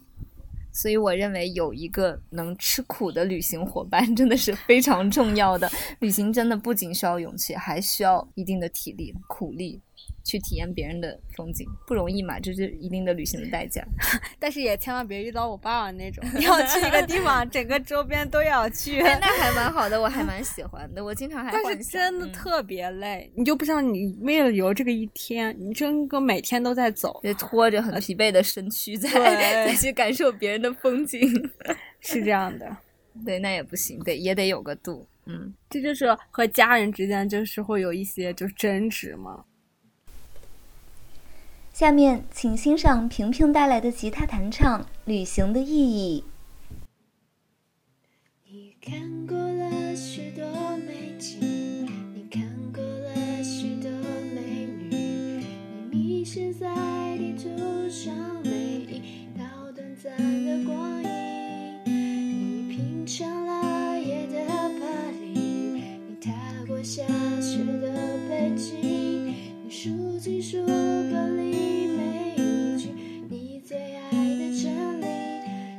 所以我认为有一个能吃苦的旅行伙伴真的是非常重要的。旅行真的不仅需要勇气，还需要一定的体力、苦力，去体验别人的风景，不容易嘛，这是一定的旅行的代价。但是也千万别遇到我爸爸那种，要去一个地方，整个周边都要去。哎，那还蛮好的，我还蛮喜欢的。我经常还但是真的特别累，你就不知道你为了游这个一天，你真个每天都在走，得拖着很疲惫的身躯再对再去感受别人的风景。是这样的。对，那也不行，得也得有个度。嗯，这就是和家人之间就是会有一些就是争执嘛。下面请欣赏萍萍带来的吉他弹唱《旅行的意义》。你看过了许多美景，你看过了许多美女，你迷失在地图上每一道短暂的光阴，你品尝了夜的巴黎，你踏过下雪的北京，数尽书本里每一句你最爱的真理。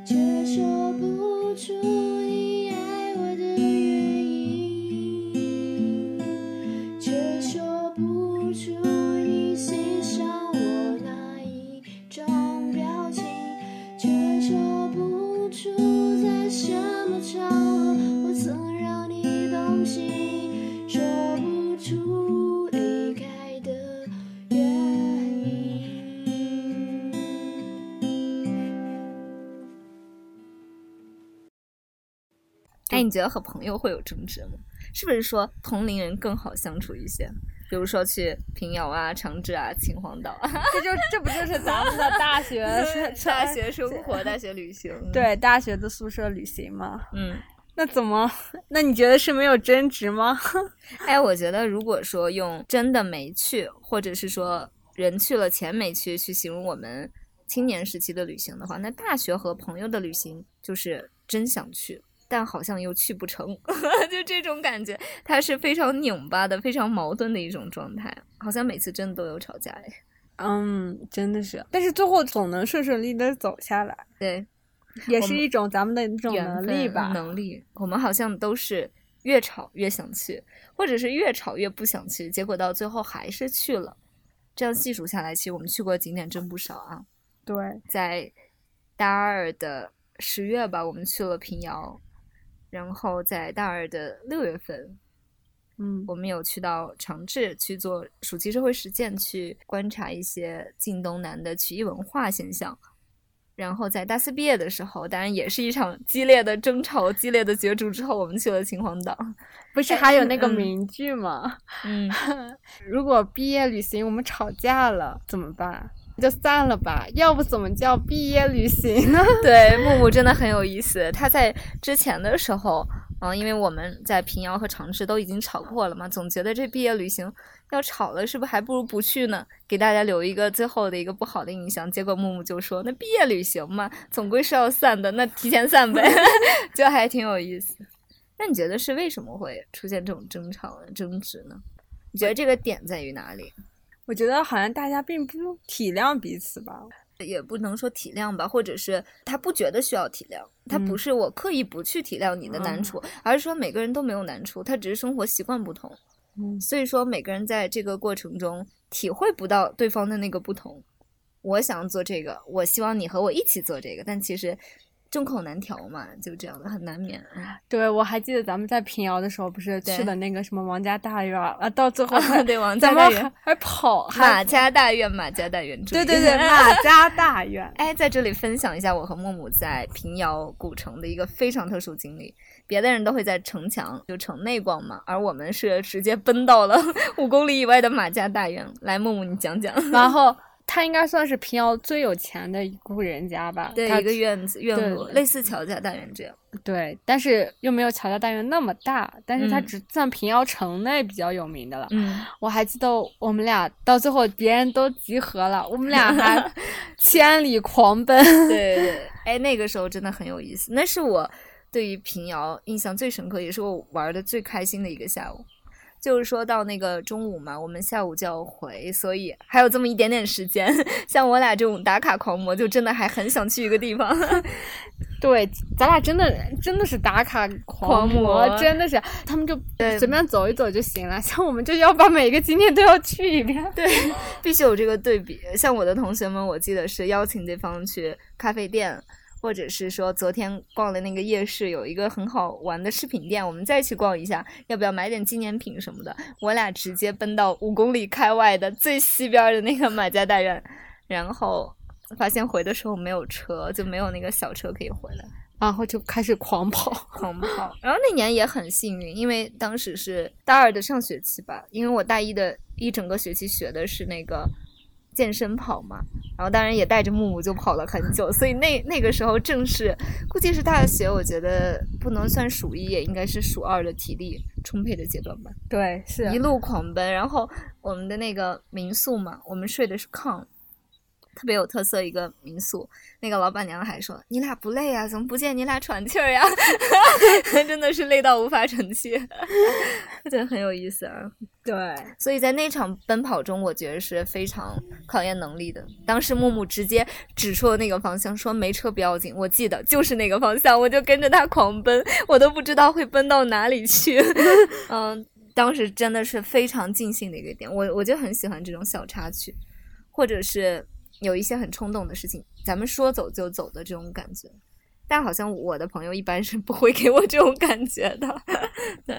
却说不出哎，你觉得和朋友会有争执吗？是不是说同龄人更好相处一些？比如说去平遥啊、长治啊、秦皇岛啊，这就这不就是咱们的大学 大学生活、大学旅行。对大学的宿舍旅行吗？嗯，那怎么？那你觉得是没有争执吗？哎，我觉得如果说用真的没去，或者是说人去了钱没去去形容我们青年时期的旅行的话，那大学和朋友的旅行就是真想去。但好像又去不成，就这种感觉，它是非常拧巴的、非常矛盾的一种状态，好像每次真的都有吵架哎。嗯，真的是，但是最后总能顺顺利利的走下来，对，也是一种咱们的一种能力吧。能力，我们好像都是越吵越想去，或者是越吵越不想去，结果到最后还是去了。这样细数下来，其实我们去过的景点真不少啊。对，在大二的十月吧，我们去了平遥，然后在大二的六月份，嗯，我们有去到长治去做暑期社会实践，去观察一些晋东南的曲艺文化现象。然后在大四毕业的时候，当然也是一场激烈的争吵、激烈的角逐之后，我们去了秦皇岛。不是还有那个嗯名句吗？嗯，如果毕业旅行我们吵架了怎么办？就散了吧，要不怎么叫毕业旅行呢？对，木木真的很有意思。他在之前的时候，嗯，因为我们在平遥和长治都已经吵过了嘛，总觉得这毕业旅行要吵了，是不是还不如不去呢？给大家留一个最后的一个不好的印象。结果木木就说：“那毕业旅行嘛，总归是要散的，那提前散呗。”就还挺有意思。那你觉得是为什么会出现这种争吵、争执呢？你觉得这个点在于哪里？我觉得好像大家并不体谅彼此吧。也不能说体谅吧，或者是他不觉得需要体谅，他不是我刻意不去体谅你的难处，而是说每个人都没有难处，他只是生活习惯不同，嗯所以说每个人在这个过程中体会不到对方的那个不同。我想做这个，我希望你和我一起做这个，但其实众口难调嘛，就这样的很难免。嗯对，我还记得咱们在平遥的时候，不是去的那个什么王家大院儿啊，到最后对，王家大院还，还跑，还马家大院，马家大院，对对对，马家大院。哎，在这里分享一下我和木木在平遥古城的一个非常特殊经历。别的人都会在城墙就城内逛嘛，而我们是直接奔到了 五公里以外的马家大院。来，木木你讲讲。然后他应该算是平遥最有钱的一户人家吧？对，一个院子院落，对对类似乔家大院这样。对，但是又没有乔家大院那么大，但是它嗯只算平遥城内比较有名的了。嗯，我还记得我们俩到最后别人都集合了，我们俩还 千里狂奔。对对对，哎，那个时候真的很有意思，那是我对于平遥印象最深刻，也是我玩的最开心的一个下午。就是说到那个中午嘛，我们下午就要回，所以还有这么一点点时间。像我俩这种打卡狂魔，就真的还很想去一个地方。对，咱俩真的真的是打卡狂狂魔真的是他们就随便走一走就行了，像我们就要把每个景点都要去一遍。对，必须有这个对比。像我的同学们，我记得是邀请对方去咖啡店，或者是说昨天逛的那个夜市有一个很好玩的饰品店，我们再去逛一下，要不要买点纪念品什么的？我俩直接奔到五公里开外的最西边的那个马家大院，然后发现回的时候没有车，就没有那个小车可以回来。然后就开始狂跑。狂跑。然后那年也很幸运，因为当时是大二的上学期吧，因为我大一的一整个学期学的是那个健身跑嘛，然后当然也带着木木就跑了很久，所以那那个时候正是估计是大学，我觉得不能算数一，也应该是数二的体力充沛的阶段吧。对，是一路狂奔，然后我们的那个民宿嘛，我们睡的是炕，特别有特色一个民宿。那个老板娘还说：“你俩不累啊？怎么不见你俩喘气儿呀？” 真的是累到无法喘气，对，很有意思啊。对，所以在那场奔跑中，我觉得是非常考验能力的。当时木木直接指出了那个方向，说没车不要紧，我记得就是那个方向，我就跟着他狂奔，我都不知道会奔到哪里去。嗯，当时真的是非常尽兴的一个点，我我就很喜欢这种小插曲，或者是有一些很冲动的事情，咱们说走就走的这种感觉。但好像我的朋友一般是不会给我这种感觉的，对。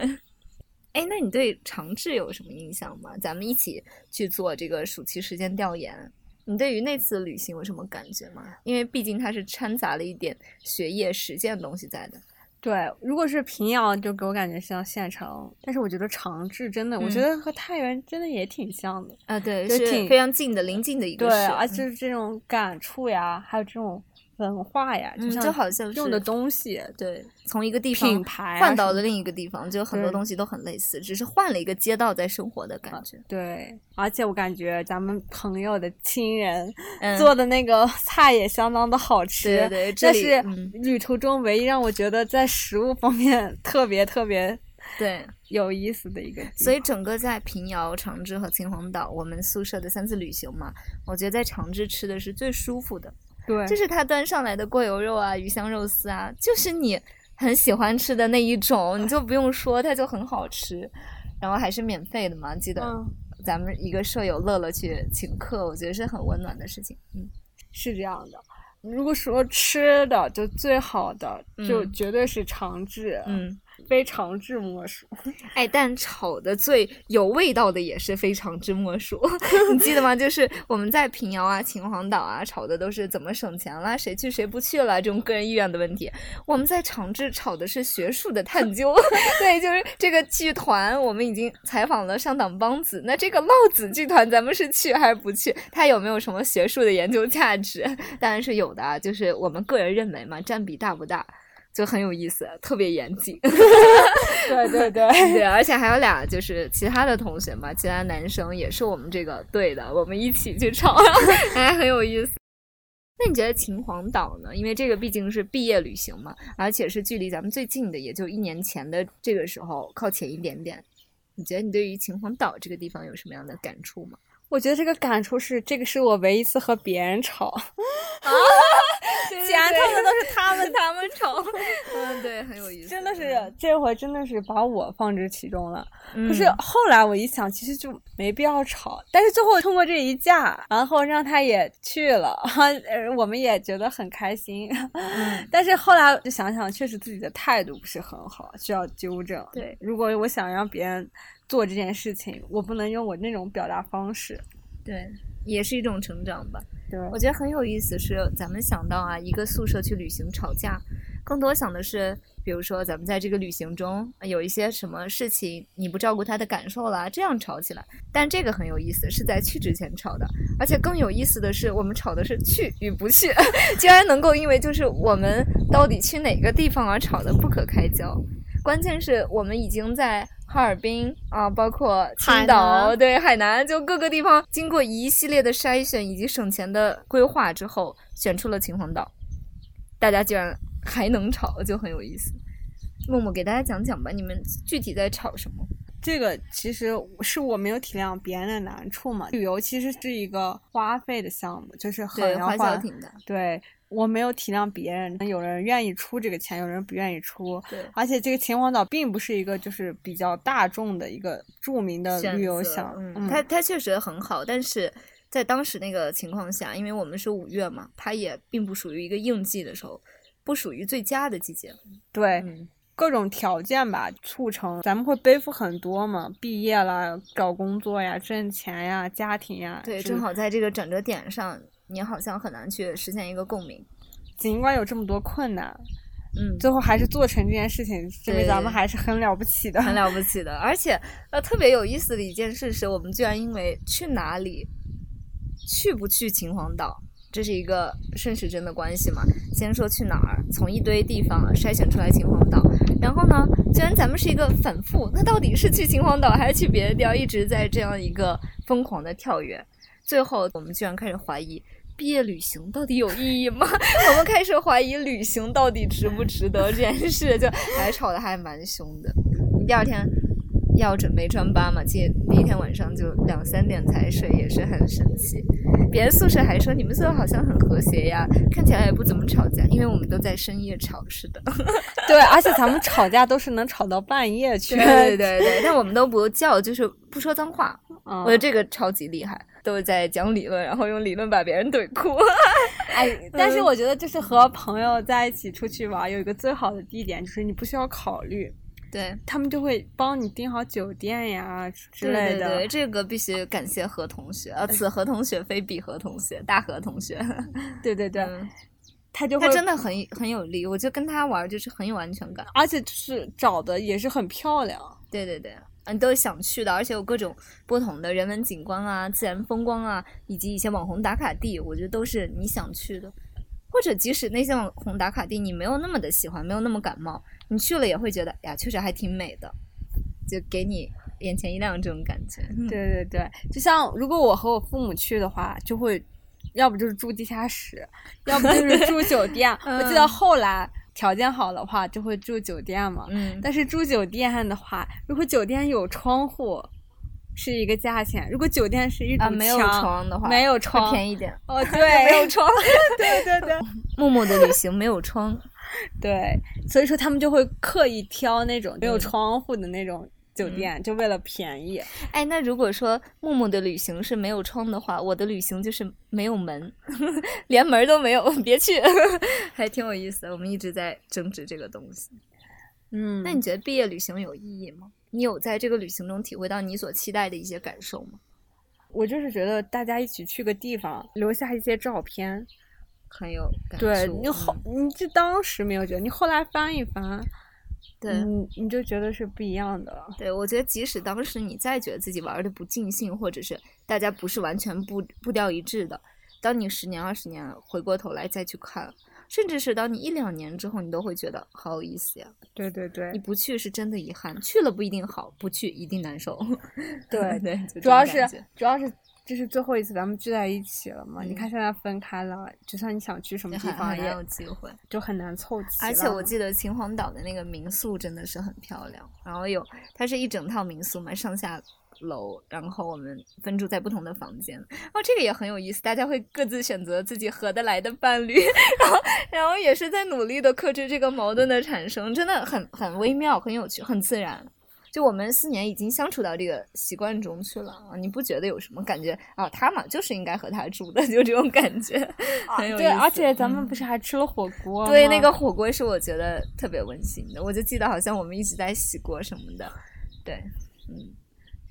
哎，那你对长治有什么印象吗？咱们一起去做这个暑期时间调研，你对于那次旅行有什么感觉吗？因为毕竟它是掺杂了一点学业实践的东西在的。对，如果是平遥，就给我感觉像县城，但是我觉得长治真的，我觉嗯得和太原真的也挺像的。啊，对，挺就是挺非常近的、临近的一个对，市，而嗯且是这种感触呀，还有这种文化呀，就好像用的东西，对，从一个地方品牌啊换到了另一个地方，就很多东西都很类似，只是换了一个街道在生活的感觉。对，而且我感觉咱们朋友的亲人嗯，做的那个菜也相当的好吃。对对这是嗯旅途中唯一让我觉得在食物方面特别特别对，有意思的一个。所以整个在平遥、长治和秦皇岛，我们宿舍的三次旅行嘛，我觉得在长治吃的是最舒服的，对，就是他端上来的过油肉啊、鱼香肉丝啊，就是你很喜欢吃的那一种，你就不用说，它就很好吃，然后还是免费的嘛，记得嗯，咱们一个舍友乐乐去请客，我觉得是很温暖的事情。嗯，是这样的。如果说吃的就最好的，就嗯绝对是长治，嗯，非长治莫属。哎，但炒的最有味道的也是非常之莫属，你记得吗？就是我们在平遥啊、秦皇岛啊炒的都是怎么省钱啦，谁去谁不去了这种个人意愿的问题。我们在长治炒的是学术的探究，对，就是这个剧团，我们已经采访了上党梆子，那这个浪子剧团咱们是去还是不去？它有没有什么学术的研究价值？当然是有的，就是我们个人认为嘛，占比大不大？就很有意思，特别严谨。对对对，对，而且还有俩就是其他的同学嘛，其他男生也是我们这个队的，我们一起去唱，还很有意思。那你觉得秦皇岛呢？因为这个毕竟是毕业旅行嘛，而且是距离咱们最近的，也就一年前的这个时候靠前一点点。你觉得你对于秦皇岛这个地方有什么样的感触吗？我觉得这个感触是，这个是我唯一一次和别人吵，啊，前头的都是他们他们吵，嗯，对，很有意思，真的这回真的是把我放置其中了。嗯。可是后来我一想，其实就没必要吵。但是最后通过这一架，然后让他也去了，呃，我们也觉得很开心。嗯 但是后来就想想，确实自己的态度不是很好，需要纠正。对如果我想让别人做这件事情，我不能用我那种表达方式。对，也是一种成长吧。对，我觉得很有意思，是咱们想到啊，一个宿舍去旅行吵架，更多想的是，比如说咱们在这个旅行中呃有一些什么事情你不照顾他的感受啦，这样吵起来。但这个很有意思，是在去之前吵的，而且更有意思的是，我们吵的是去与不去，竟然能够因为就是我们到底去哪个地方而吵得不可开交。关键是我们已经在哈尔滨啊，包括青岛，南对海南，就各个地方经过一系列的筛选以及省钱的规划之后，选出了秦皇岛。大家居然还能吵，就很有意思。默默给大家讲讲吧，你们具体在吵什么？这个其实是我没有体谅别人的难处嘛。旅游其实是一个花费的项目，就是很要花销挺大。对我没有体谅别人，有人愿意出这个钱，有人不愿意出。对，而且这个秦皇岛并不是一个就是比较大众的一个著名的旅游择项目。嗯，它它确实很好，但是在当时那个情况下，因为我们是五月嘛，它也并不属于一个应季的时候，不属于最佳的季节。对，嗯，各种条件吧，促成咱们会背负很多嘛，毕业了，找工作呀，挣钱呀，家庭呀。对，正好在这个转折点上，你好像很难去实现一个共鸣。尽管有这么多困难，嗯，最后还是做成这件事情，证明咱们还是很了不起的。很了不起的。而且呃，特别有意思的一件事是我们居然因为去哪里，去不去秦皇岛，这是一个顺时针的关系嘛。先说去哪儿，从一堆地方筛选出来秦皇岛，然后呢，既然咱们是一个反复，那到底是去秦皇岛还是去别的地儿，一直在这样一个疯狂的跳跃。最后，我们居然开始怀疑。毕业旅行到底有意义吗？我们开始怀疑旅行到底值不值得这件事，就还吵得还蛮凶的。你第二天要准备专八嘛，记得第一天晚上就两三点才睡，也是很神奇。别人宿舍还说你们宿舍好像很和谐呀，看起来也不怎么吵架，因为我们都在深夜吵，是的。对，而且咱们吵架都是能吵到半夜去。对对对对，但我们都不叫，就是不说脏话。嗯我觉得这个超级厉害，都是在讲理论，然后用理论把别人怼哭。哎，但是我觉得就是和朋友在一起出去玩，有一个最好的地点就是你不需要考虑，对。他们就会帮你订好酒店呀之类的。对对对，这个必须感谢何同学呃！此何同学非彼何同学，大何同学。对对对嗯 他就会他真的很很有力，我就跟他玩就是很有安全感。而且就是找的也是很漂亮。对对对，嗯，都是想去的，而且有各种不同的人文景观啊、自然风光啊，以及一些网红打卡地，我觉得都是你想去的。或者即使那些网红打卡地你没有那么的喜欢，没有那么感冒，你去了也会觉得呀，确实还挺美的，就给你眼前一亮这种感觉。对对对，就像如果我和我父母去的话，就会要不就是住地下室，要不就是住 酒店。我记得嗯后来条件好的话，就会住酒店嘛。嗯，但是住酒店的话，如果酒店有窗户，是一个价钱；如果酒店是一堵啊，没有墙窗的话，没有会窗，便宜点。哦，对，没有窗。对对对木木的旅行没有窗，对，所以说他们就会刻意挑那种没有嗯窗户的那种酒店，就为了便宜。哎，那如果说木木的旅行是没有窗的话，我的旅行就是没有门，连门都没有，别去，还挺有意思的。我们一直在争执这个东西。嗯那你觉得毕业旅行有意义吗？你有在这个旅行中体会到你所期待的一些感受吗？我就是觉得大家一起去个地方，留下一些照片。很有感触。对你后，嗯你就当时没有觉得，你后来翻一翻，对。你你就觉得是不一样的。对，我觉得即使当时你再觉得自己玩的不尽兴，或者是大家不是完全步步调一致的，当你十年、二十年回过头来再去看，甚至是当你一两年之后，你都会觉得好有意思呀。对对对你，不去是真的遗憾，去了不一定好，不去一定难受。对对，主要是主要是这是最后一次咱们聚在一起了嘛？你嗯看现在分开了，就算你想去什么地方也有机会。就很难凑齐。而且我记得秦皇岛的那个民宿真的是很漂亮，然后有它是一整套民宿嘛，上下楼，然后我们分住在不同的房间。哦，这个也很有意思，大家会各自选择自己合得来的伴侣，然后然后也是在努力的克制这个矛盾的产生，真的很很微妙，很有趣，很自然。就我们四年已经相处到这个习惯中去了啊，你不觉得有什么感觉啊？他嘛就是应该和他住的，就这种感觉，很有意思对，而且咱们嗯不是还吃了火锅吗？对，那个火锅是我觉得特别温馨的，我就记得好像我们一直在洗锅什么的。对，嗯，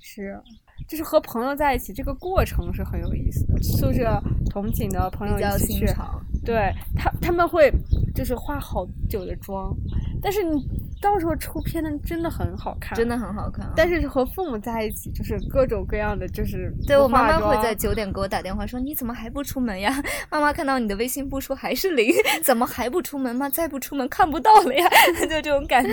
是，就是和朋友在一起，这个过程是很有意思的。宿舍同寝的朋友一起去，对他他们会就是化好久的妆，但是你到时候出片的真的很好看，真。的很好看、啊。但是和父母在一起，就是各种各样的，就是对我妈妈会在九点给我打电话说：“你怎么还不出门呀？妈妈看到你的微信步数还是零，怎么还不出门吗？再不出门看不到了呀！” 就这种感觉。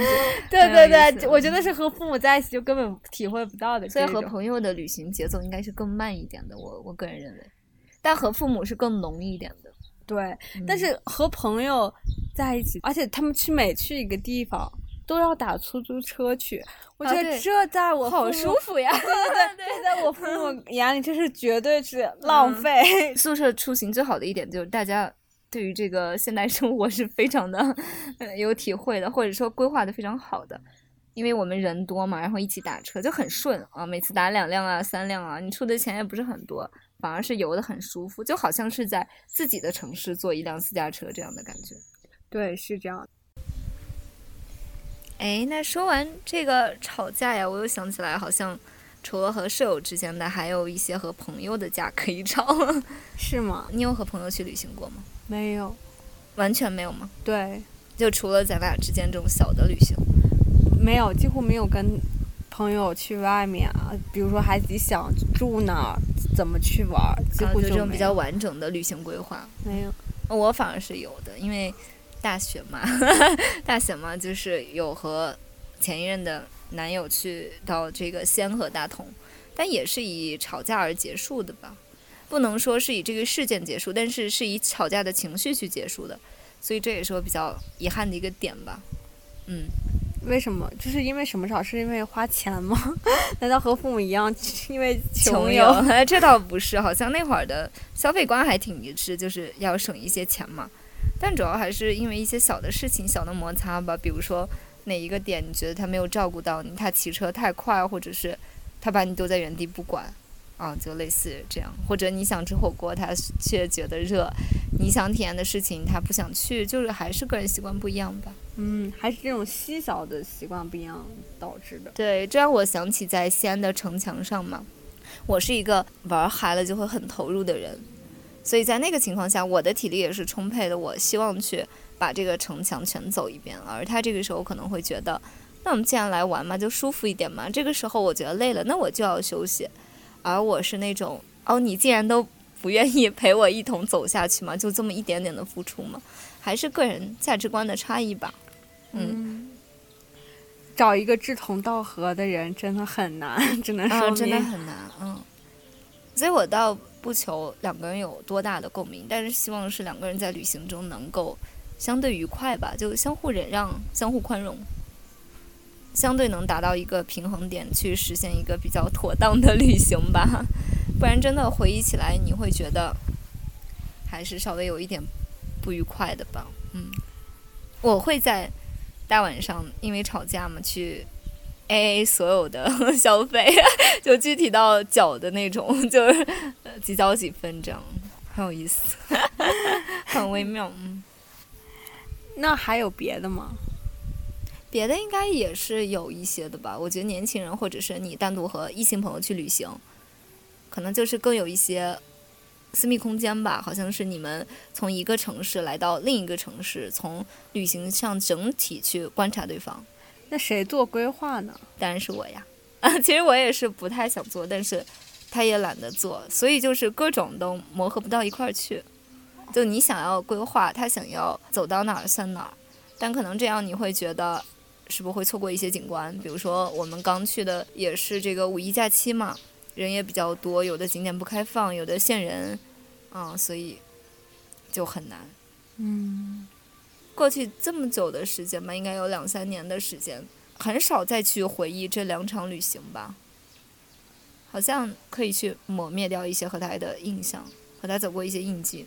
对对对，我觉得是和父母在一起就根本体会不到的所以。和朋友的旅行节奏应该是更慢一点的，我我个人认为，但和父母是更浓一点的。对，但嗯是和朋友在一起，而且他们去每去一个地方都要打出租车去，我觉得这在我好舒服呀！对对对，这在我父母眼里，这是绝对是浪嗯费。宿舍出行最好的一点就是大家对于这个现代生活是非常的呃有体会的，或者说规划的非常好的。因为我们人多嘛，然后一起打车就很顺啊，每次打两辆啊、三辆啊，你出的钱也不是很多，反而是游的很舒服，就好像是在自己的城市坐一辆私家车这样的感觉。对，是这样。哎，那说完这个吵架呀，我又想起来，好像除了和舍友之间的，还有一些和朋友的架可以吵。是吗？你有和朋友去旅行过吗？没有。完全没有吗？对，就除了咱俩之间这种小的旅行，没有，几乎没有跟朋友去外面啊，比如说还自己想住哪儿，怎么去玩儿，几乎就没就这种比较完整的旅行规划，没有。我反而是有的，因为大学嘛，大学嘛，就是有和前一任的男友去到这个西安和大同，但也是以吵架而结束的吧，不能说是以这个事件结束，但是是以吵架的情绪去结束的，所以这也是我比较遗憾的一个点吧，嗯。为什么？就是因为什么吵？是因为花钱吗？难道和父母一样，因为穷游？游，这倒不是，好像那会儿的消费观还挺一致，就是要省一些钱嘛。但主要还是因为一些小的事情、小的摩擦吧，比如说哪一个点你觉得他没有照顾到你，他骑车太快，或者是他把你丢在原地不管，啊，就类似这样。或者你想吃火锅，他却觉得热；你想体验的事情，他不想去，就是还是个人习惯不一样吧。嗯，还是这种细小的习惯不一样导致的。对，这让我想起在西安的城墙上嘛，我是一个玩嗨了就会很投入的人，所以在那个情况下，我的体力也是充沛的。我希望去把这个城墙全走一遍，而他这个时候可能会觉得，那我们既然来玩嘛，就舒服一点嘛。这个时候我觉得累了，那我就要休息。而我是那种，哦，你既然都不愿意陪我一同走下去嘛，就这么一点点的付出嘛，还是个人价值观的差异吧。嗯，找一个志同道合的人真的很难，只能说啊，真的很难，嗯。所以我倒不求两个人有多大的共鸣，但是希望是两个人在旅行中能够相对愉快吧，就相互忍让、相互宽容，相对能达到一个平衡点，去实现一个比较妥当的旅行吧。不然真的回忆起来，你会觉得还是稍微有一点不愉快的吧。嗯，我会在大晚上因为吵架嘛去 A A 所有的 消费，就具体到脚的那种，就是几角几分这样，很有意思，很微妙。嗯，那还有别的吗？别的应该也是有一些的吧。我觉得年轻人或者是你单独和异性朋友去旅行，可能就是更有一些私密空间吧。好像是你们从一个城市来到另一个城市，从旅行上整体去观察对方。那谁做规划呢？当然是我呀。啊，其实我也是不太想做，但是他也懒得做，所以就是各种都磨合不到一块儿去。就你想要规划，他想要走到哪儿算哪儿，但可能这样你会觉得，是不是会错过一些景观？比如说我们刚去的也是这个五一假期嘛，人也比较多，有的景点不开放，有的限人，嗯，所以就很难。嗯，过去这么久的时间吧，应该有两三年的时间，很少再去回忆这两场旅行吧。好像可以去抹灭掉一些和他的印象，和他走过一些印记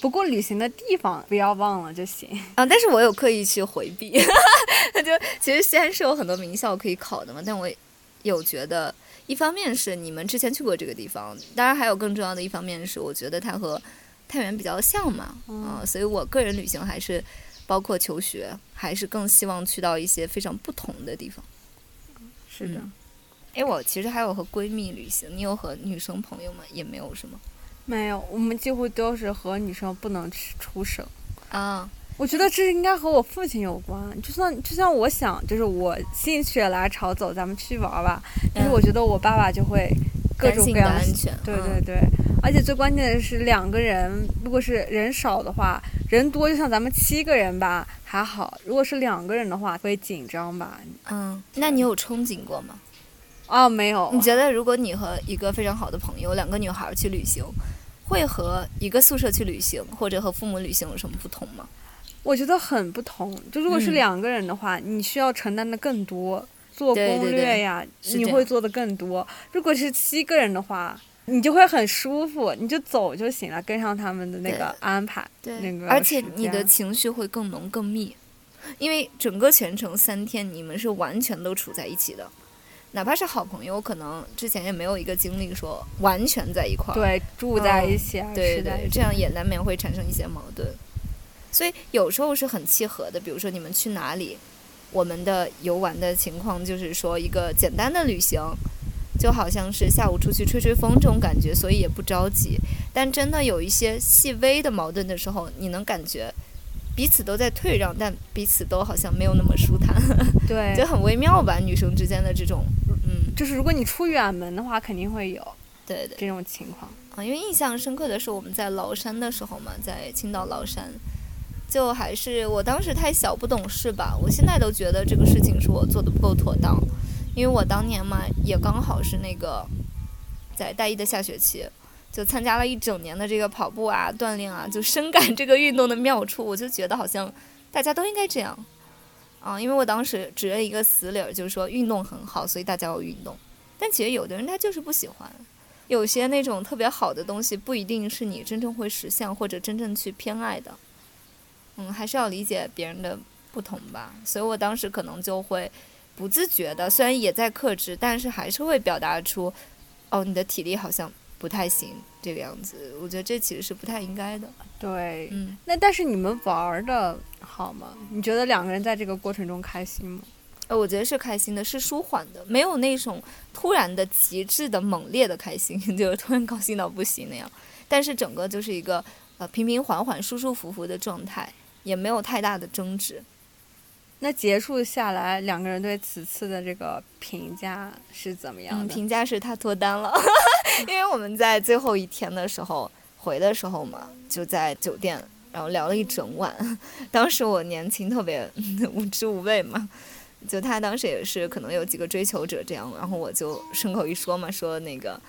不过旅行的地方不要忘了就行。啊。但是我有刻意去回避，就其实西安是有很多名校可以考的嘛，但我有觉得，一方面是你们之前去过这个地方，当然还有更重要的一方面是，我觉得它和太原比较像嘛，啊，所以我个人旅行还是包括求学，还是更希望去到一些非常不同的地方。是的，嗯诶，我其实还有和闺蜜旅行，你有和女生朋友们？也没有是吗？没有，我们几乎都是和女生不能出出省。啊，我觉得这应该和我父亲有关。就算就像我想，就是我心血来潮走，咱们去玩吧。但是我觉得我爸爸就会各种各样的安全。对嗯对对，而且最关键的是两个人，如果是人少的话，人多就像咱们七个人吧还好，如果是两个人的话会紧张吧？嗯，那你有憧憬过吗？哦，没有，你觉得如果你和一个非常好的朋友，两个女孩儿去旅行，会和一个宿舍去旅行，或者和父母旅行有什么不同吗？我觉得很不同。就如果是嗯两个人的话，你需要承担的更多，做攻略呀，你会做的更多。如果是七个人的话，你就会很舒服，你就走就行了，跟上他们的那个安排。对那个而且你的情绪会更浓更密，因为整个全程三天你们是完全都处在一起的，哪怕是好朋友，可能之前也没有一个经历说完全在一块儿。对住在嗯一起啊，对对，吃在一起这样也难免会产生一些矛盾，所以有时候是很契合的。比如说你们去哪里，我们的游玩的情况就是说一个简单的旅行，就好像是下午出去吹吹风这种感觉，所以也不着急。但真的有一些细微的矛盾的时候，你能感觉彼此都在退让，但彼此都好像没有那么舒坦，对，就很微妙吧。女生之间的这种，嗯，就是如果你出远门的话，肯定会有对对。这种情况。啊，因为印象深刻的是我们在崂山的时候嘛，在青岛崂山，就还是我当时太小不懂事吧，我现在都觉得这个事情是我做的不够妥当，因为我当年嘛也刚好是那个在大一的下学期，就参加了一整年的这个跑步啊锻炼啊，就深感这个运动的妙处，我就觉得好像大家都应该这样。啊，因为我当时只认一个死理儿，就是说运动很好，所以大家要运动。但其实有的人他就是不喜欢，有些那种特别好的东西，不一定是你真正会实现或者真正去偏爱的。嗯，还是要理解别人的不同吧。所以我当时可能就会不自觉的，虽然也在克制，但是还是会表达出，哦，你的体力好像不太行这个样子。我觉得这其实是不太应该的。对，嗯，那但是你们玩的好吗？你觉得两个人在这个过程中开心吗？呃，我觉得是开心的，是舒缓的，没有那种突然的极致的猛烈的开心，就是突然高兴到不行那样。但是整个就是一个呃平平缓缓、舒舒服服的状态，也没有太大的争执。那结束下来，两个人对此次的这个评价是怎么样嗯，的？评价是他脱单了，因为我们在最后一天的时候回的时候嘛，就在酒店，然后聊了一整晚。当时我年轻，特别 无知无畏嘛，就他当时也是可能有几个追求者这样，然后我就顺口一说嘛，说那个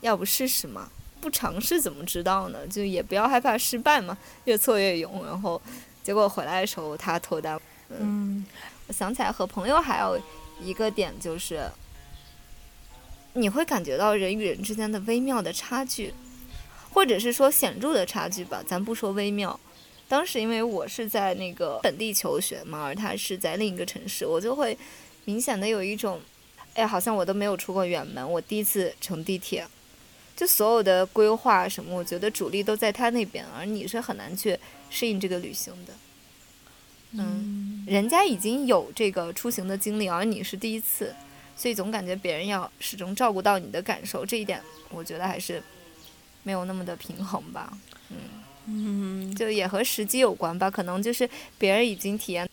要不试试嘛，不尝试怎么知道呢？就也不要害怕失败嘛，越挫越勇。然后结果回来的时候他脱单了。嗯，我想起来和朋友还有一个点就是，你会感觉到人与人之间的微妙的差距，或者是说显著的差距吧。咱不说微妙，当时因为我是在那个本地求学嘛，而他是在另一个城市，我就会明显的有一种，哎，好像我都没有出过远门，我第一次乘地铁。就所有的规划什么，我觉得主力都在他那边，而你是很难去适应这个旅行的。嗯，人家已经有这个出行的经历，而你是第一次，所以总感觉别人要始终照顾到你的感受，这一点我觉得还是没有那么的平衡吧。嗯嗯，就也和时机有关吧，可能就是别人已经体验。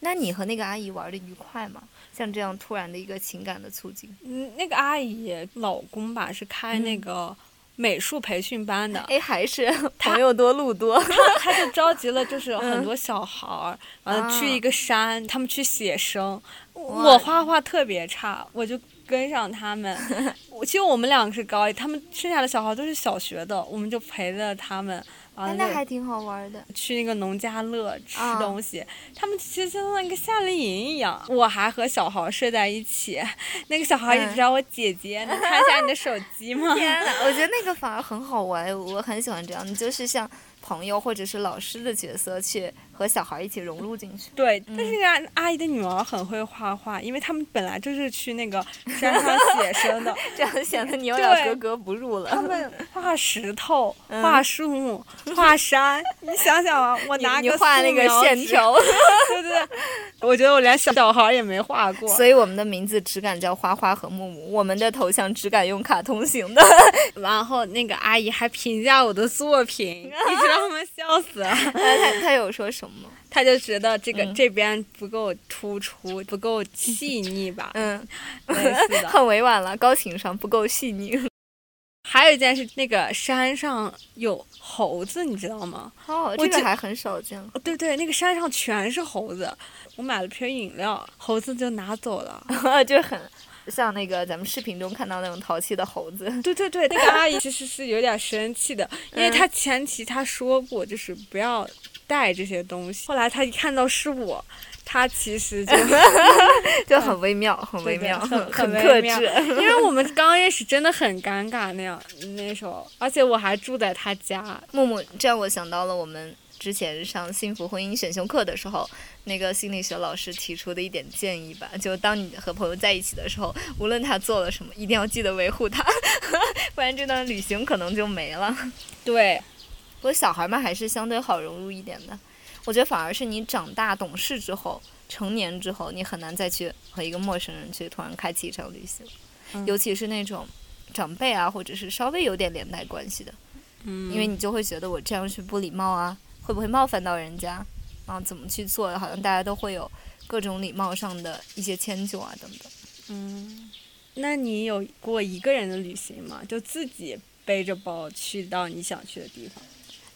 那你和那个阿姨玩的愉快吗？像这样突然的一个情感的促进，嗯，那个阿姨老公吧是开那嗯个美术培训班的，哎，还是 朋友多路多。他就召集了就是很多小孩儿，完 了去啊一个山，他们去写生。我画画特别差，我就跟上他们。我其实我们两个是高一，他们剩下的小孩都是小学的，我们就陪着他们。完哎，了就那还挺好玩的。去那个农家乐吃啊东西，他们其实就像一个夏令营一样。我还和小孩睡在一起，那个小孩一直嗯叫我姐姐，能看一下你的手机吗？天呐，我觉得那个反而很好玩，我很喜欢这样，你就是像朋友或者是老师的角色去和小孩一起融入进去。对，嗯但是那个阿姨的女儿很会画画，因为他们本来就是去那个山上写生的，这样显得你有点格格不入了。他们画石头、嗯画树木、画山，你想想啊，我拿个你画那个线条，对对对，我觉得我连小小孩也没画过。所以我们的名字只敢叫花花和木木，我们的头像只敢用卡通型的。然后那个阿姨还评价我的作品，你知道他们笑死了。他他他有说什么？他就觉得这个、嗯这边不够突出，不够细腻吧，嗯。很委婉了，高情商不够细腻。还有一件是，那个山上有猴子，你知道吗？哦，我这个还很少见。哦对对，那个山上全是猴子。我买了瓶饮料，猴子就拿走了。就很像那个咱们视频中看到那种淘气的猴子。对对对，那个阿姨其实是有点生气的，因为嗯她前提她说过，就是不要带这些东西。后来他一看到是我，他其实就 就很微妙，很微妙，很很很克微妙制。因为我们刚认识，真的很尴尬那样那时候，而且我还住在他家。木木，这让我想到了我们之前上幸福婚姻选修课的时候，那个心理学老师提出的一点建议吧，就当你和朋友在一起的时候，无论他做了什么，一定要记得维护他，不然这段旅行可能就没了。对，不过小孩嘛，还是相对好融入一点的。我觉得反而是你长大懂事之后，成年之后，你很难再去和一个陌生人去突然开启一场旅行，嗯尤其是那种长辈啊，或者是稍微有点连带关系的。嗯，因为你就会觉得我这样是不礼貌啊，会不会冒犯到人家？啊，怎么去做？好像大家都会有各种礼貌上的一些迁就啊，等等。嗯，那你有过一个人的旅行吗？就自己背着包去到你想去的地方？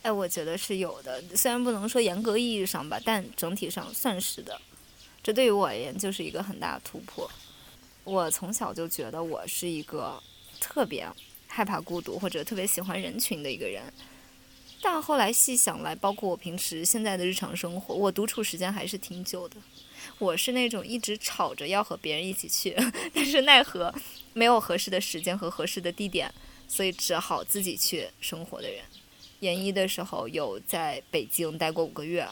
哎，我觉得是有的，虽然不能说严格意义上吧，但整体上算是的。这对于我而言就是一个很大的突破。我从小就觉得我是一个特别害怕孤独或者特别喜欢人群的一个人，但后来细想来，包括我平时现在的日常生活，我独处时间还是挺久的。我是那种一直吵着要和别人一起去，但是奈何没有合适的时间和合适的地点，所以只好自己去生活的人。研一的时候有在北京待过五个月，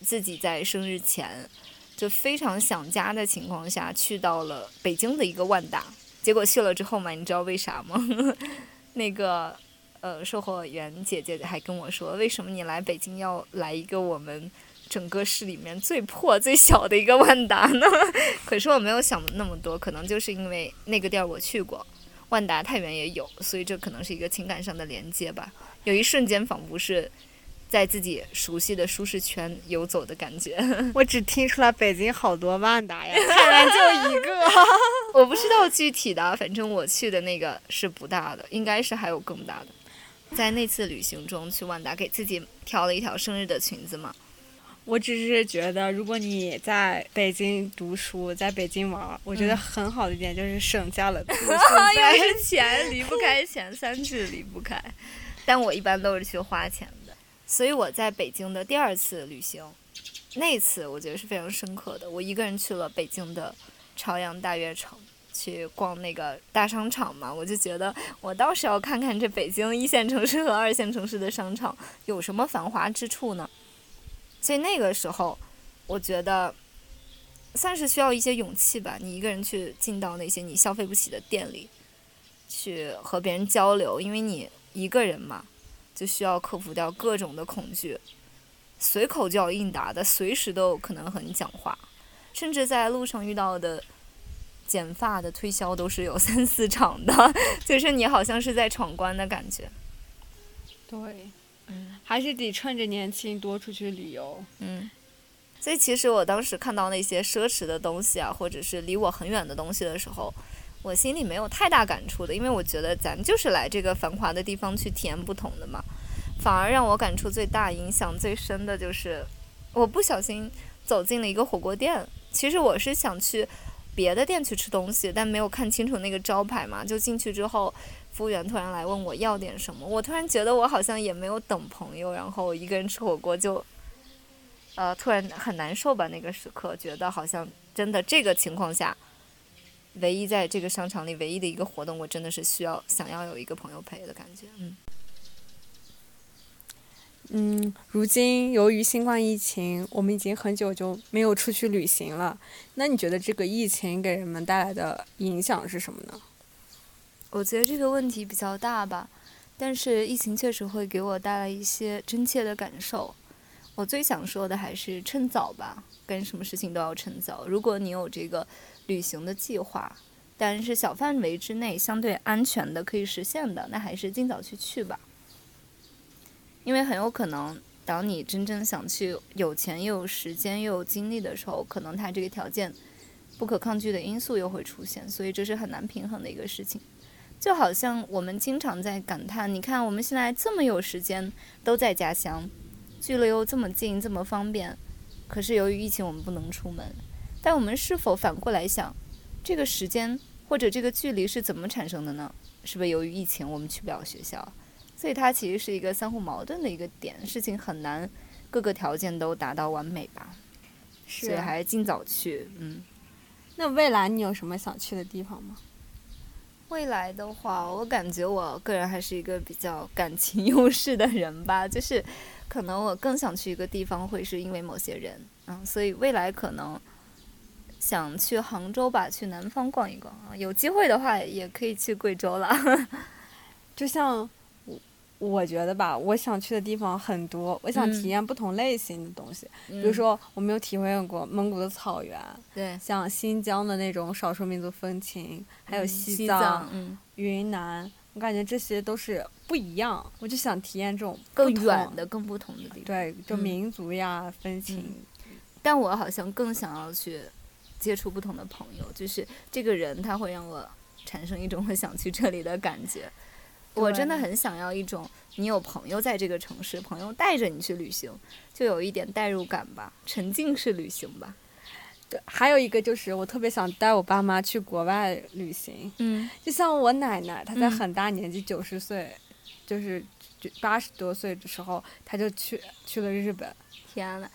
自己在生日前就非常想家的情况下去到了北京的一个万达，结果去了之后嘛，你知道为啥吗？那个呃售货员姐姐还跟我说，为什么你来北京要来一个我们整个市里面最破最小的一个万达呢？可是我没有想那么多，可能就是因为那个地儿我去过。万达太原也有，所以这可能是一个情感上的连接吧。有一瞬间仿佛是在自己熟悉的舒适圈游走的感觉。我只听出来北京好多万达呀，太原就一个。我不知道具体的，反正我去的那个是不大的，应该是还有更大的。在那次旅行中去万达，给自己挑了一条生日的裙子嘛。我只是觉得，如果你在北京读书，在北京玩儿，我觉得很好的一点就是省下了住宿 费。又是钱离不开钱，三句离不开。但我一般都是去花钱的，所以我在北京的第二次旅行，那次我觉得是非常深刻的。我一个人去了北京的朝阳大悦城。去逛那个大商场嘛，我就觉得我倒是要看看这北京一线城市和二线城市的商场有什么繁华之处呢。所以那个时候，我觉得算是需要一些勇气吧。你一个人去进到那些你消费不起的店里，去和别人交流，因为你一个人嘛，就需要克服掉各种的恐惧，随口就要应答的，随时都有可能和你讲话，甚至在路上遇到的。剪发的推销都是有三四场的，就是你好像是在闯关的感觉。对，还是得趁着年轻多出去旅游。嗯，所以其实我当时看到那些奢侈的东西啊，或者是离我很远的东西的时候，我心里没有太大感触的，因为我觉得咱就是来这个繁华的地方去体验不同的嘛。反而让我感触最大、影响最深的就是，我不小心走进了一个火锅店。其实我是想去别的店去吃东西，但没有看清楚那个招牌嘛，就进去之后，服务员突然来问我要点什么，我突然觉得我好像也没有等朋友，然后一个人吃火锅就，呃，突然很难受吧。那个时刻觉得好像真的这个情况下。唯一在这个商场里唯一的一个活动，我真的是需要想要有一个朋友陪的感觉，嗯。嗯，如今由于新冠疫情，我们已经很久就没有出去旅行了。那你觉得这个疫情给人们带来的影响是什么呢？我觉得这个问题比较大吧，但是疫情确实会给我带来一些真切的感受。我最想说的还是趁早吧，干什么事情都要趁早。如果你有这个旅行的计划，但是小范围之内相对安全的可以实现的，那还是尽早去去吧。因为很有可能，当你真正想去，有钱又有时间又有精力的时候，可能它这个条件不可抗拒的因素又会出现，所以这是很难平衡的一个事情。就好像我们经常在感叹，你看我们现在这么有时间，都在家乡，距离又这么近，这么方便，可是由于疫情我们不能出门。但我们是否反过来想，这个时间或者这个距离是怎么产生的呢？是不是由于疫情我们去不了学校？所以它其实是一个相互矛盾的一个点，事情很难各个条件都达到完美吧。是所以还是尽早去，嗯。那未来你有什么想去的地方吗？未来的话，我感觉我个人还是一个比较感情 用事的人吧，就是可能我更想去一个地方，会是因为某些人，嗯，所以未来可能想去杭州吧，去南方逛一逛啊，有机会的话也可以去贵州了。就像我我觉得吧，我想去的地方很多，我想嗯。体验不同类型的东西，比比如，说我没有体会过蒙古的草原，对，像新疆的那种少数民族风情，还有嗯西西藏、嗯，云南，我感觉这些都是不一样，我就想体验这种更远的、更不同的地方。对，就嗯。民族呀、风情，但我好像更想要去接触不同的朋友，就是这个人他会让我产生一种我想去这里的感觉。我真的很想要一种你有朋友在这个城市，朋友带着你去旅行，就有一点代入感吧，沉浸式旅行吧。对，还有一个就是我特别想带我爸妈去国外旅行，嗯就像我奶奶，她在嗯很大年纪，九十岁，就是八十多岁的时候，她就去去了日本。天呐，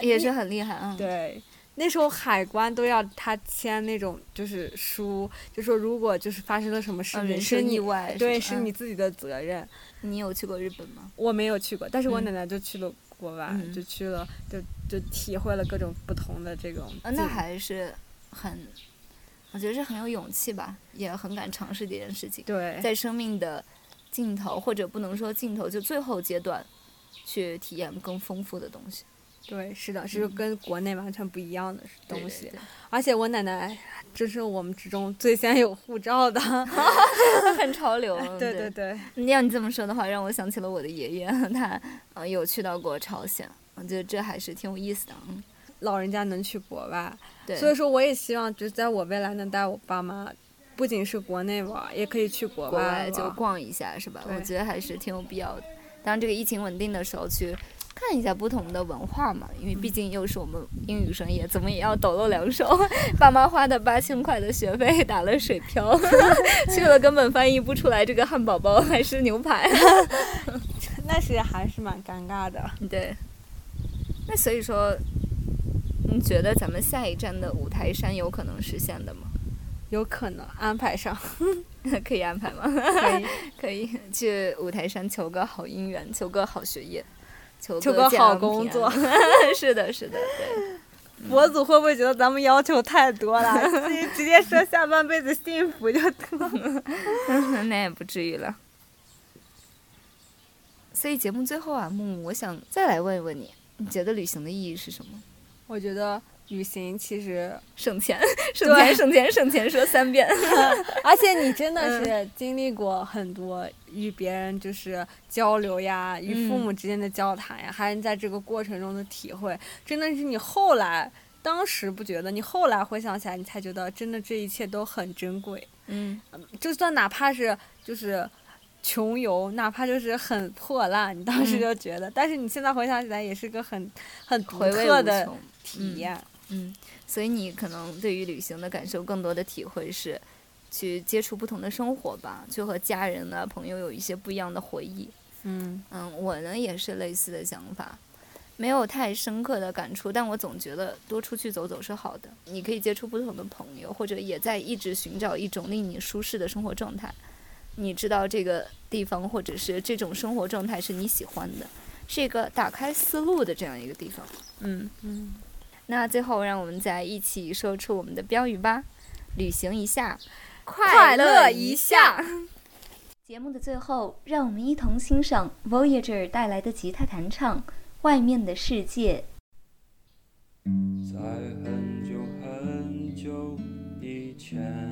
也是很厉害啊。，对，那时候海关都要他签那种就是书，就说如果就是发生了什么事人身是意外，对，是你。自己的责任。嗯你有去过日本吗？我没有去过，但是我嗯奶奶就去了国外，嗯就去了，就就体会了各种不同的这种啊，那还是很，我觉得是很有勇气吧，也很敢尝试这件事情。对，在生命的尽头，或者不能说尽头，就最后阶段，去体验更丰富的东西。对，是的，是嗯跟国内完全不一样的东对西。对而且我奶奶这是我们之中最先有护照的。很潮流。对对对要你这么说的话，让我想起了我的爷爷，他呃有去到过朝鲜，我觉得这还是挺有意思的。嗯，老人家能去国外，对，所以说我也希望，就是在我未来能带我爸妈，不仅是国内玩，也可以去国国外就逛一下，是吧？我觉得还是挺有必要的。当这个疫情稳定的时候，去看一下不同的文化嘛，因为毕竟又是我们英语生也怎么也要抖露两手。爸妈花的八千块的学费打了水漂，去了根本翻译不出来这个汉堡包还是牛排。那是还是蛮尴尬的。对，那所以说，你觉得咱们下一站的五台山有可能实现的吗？有可能安排上，可以安排吗？可以可以去五台山求个好姻缘，求个好学业，求求个好工作 是的，是的，对。佛祖会不会觉得咱们要求太多了？直接说下半辈子幸福就得了。那也不至于了。所以节目最后啊，木木，我想再来问一问你，你觉得旅行的意义是什么？我觉得旅行其实，省钱，省钱，省钱，省钱，说三遍。而且你真的是经历过很多与别人就是交流呀，与父母之间的交谈呀，还是在这个过程中的体会，真的是你后来当时不觉得，你后来回想起来，你才觉得真的这一切都很珍贵。嗯，就算哪怕是就是穷游，哪怕就是很破烂，你当时嗯就觉得，但是你现在回想起来，也是个很很独特的。体验。嗯，所以你可能对于旅行的感受更多的体会是，去接触不同的生活吧，去和家人啊朋友有一些不一样的回忆。嗯嗯，我呢也是类似的想法，没有太深刻的感触，但我总觉得多出去走走是好的。你可以接触不同的朋友，或者也在一直寻找一种令你舒适的生活状态。你知道这个地方或者是这种生活状态是你喜欢的，是一个打开思路的这样一个地方。嗯嗯，那最后，让我们再一起说出我们的标语吧：旅行一下，快乐乐一下。节目的最后，让我们一同欣赏 Voyager 带来的吉他弹唱《外面的世界》。在很久很久以前，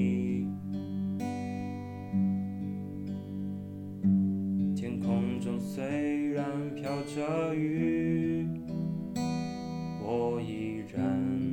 中虽然飘着雨我依然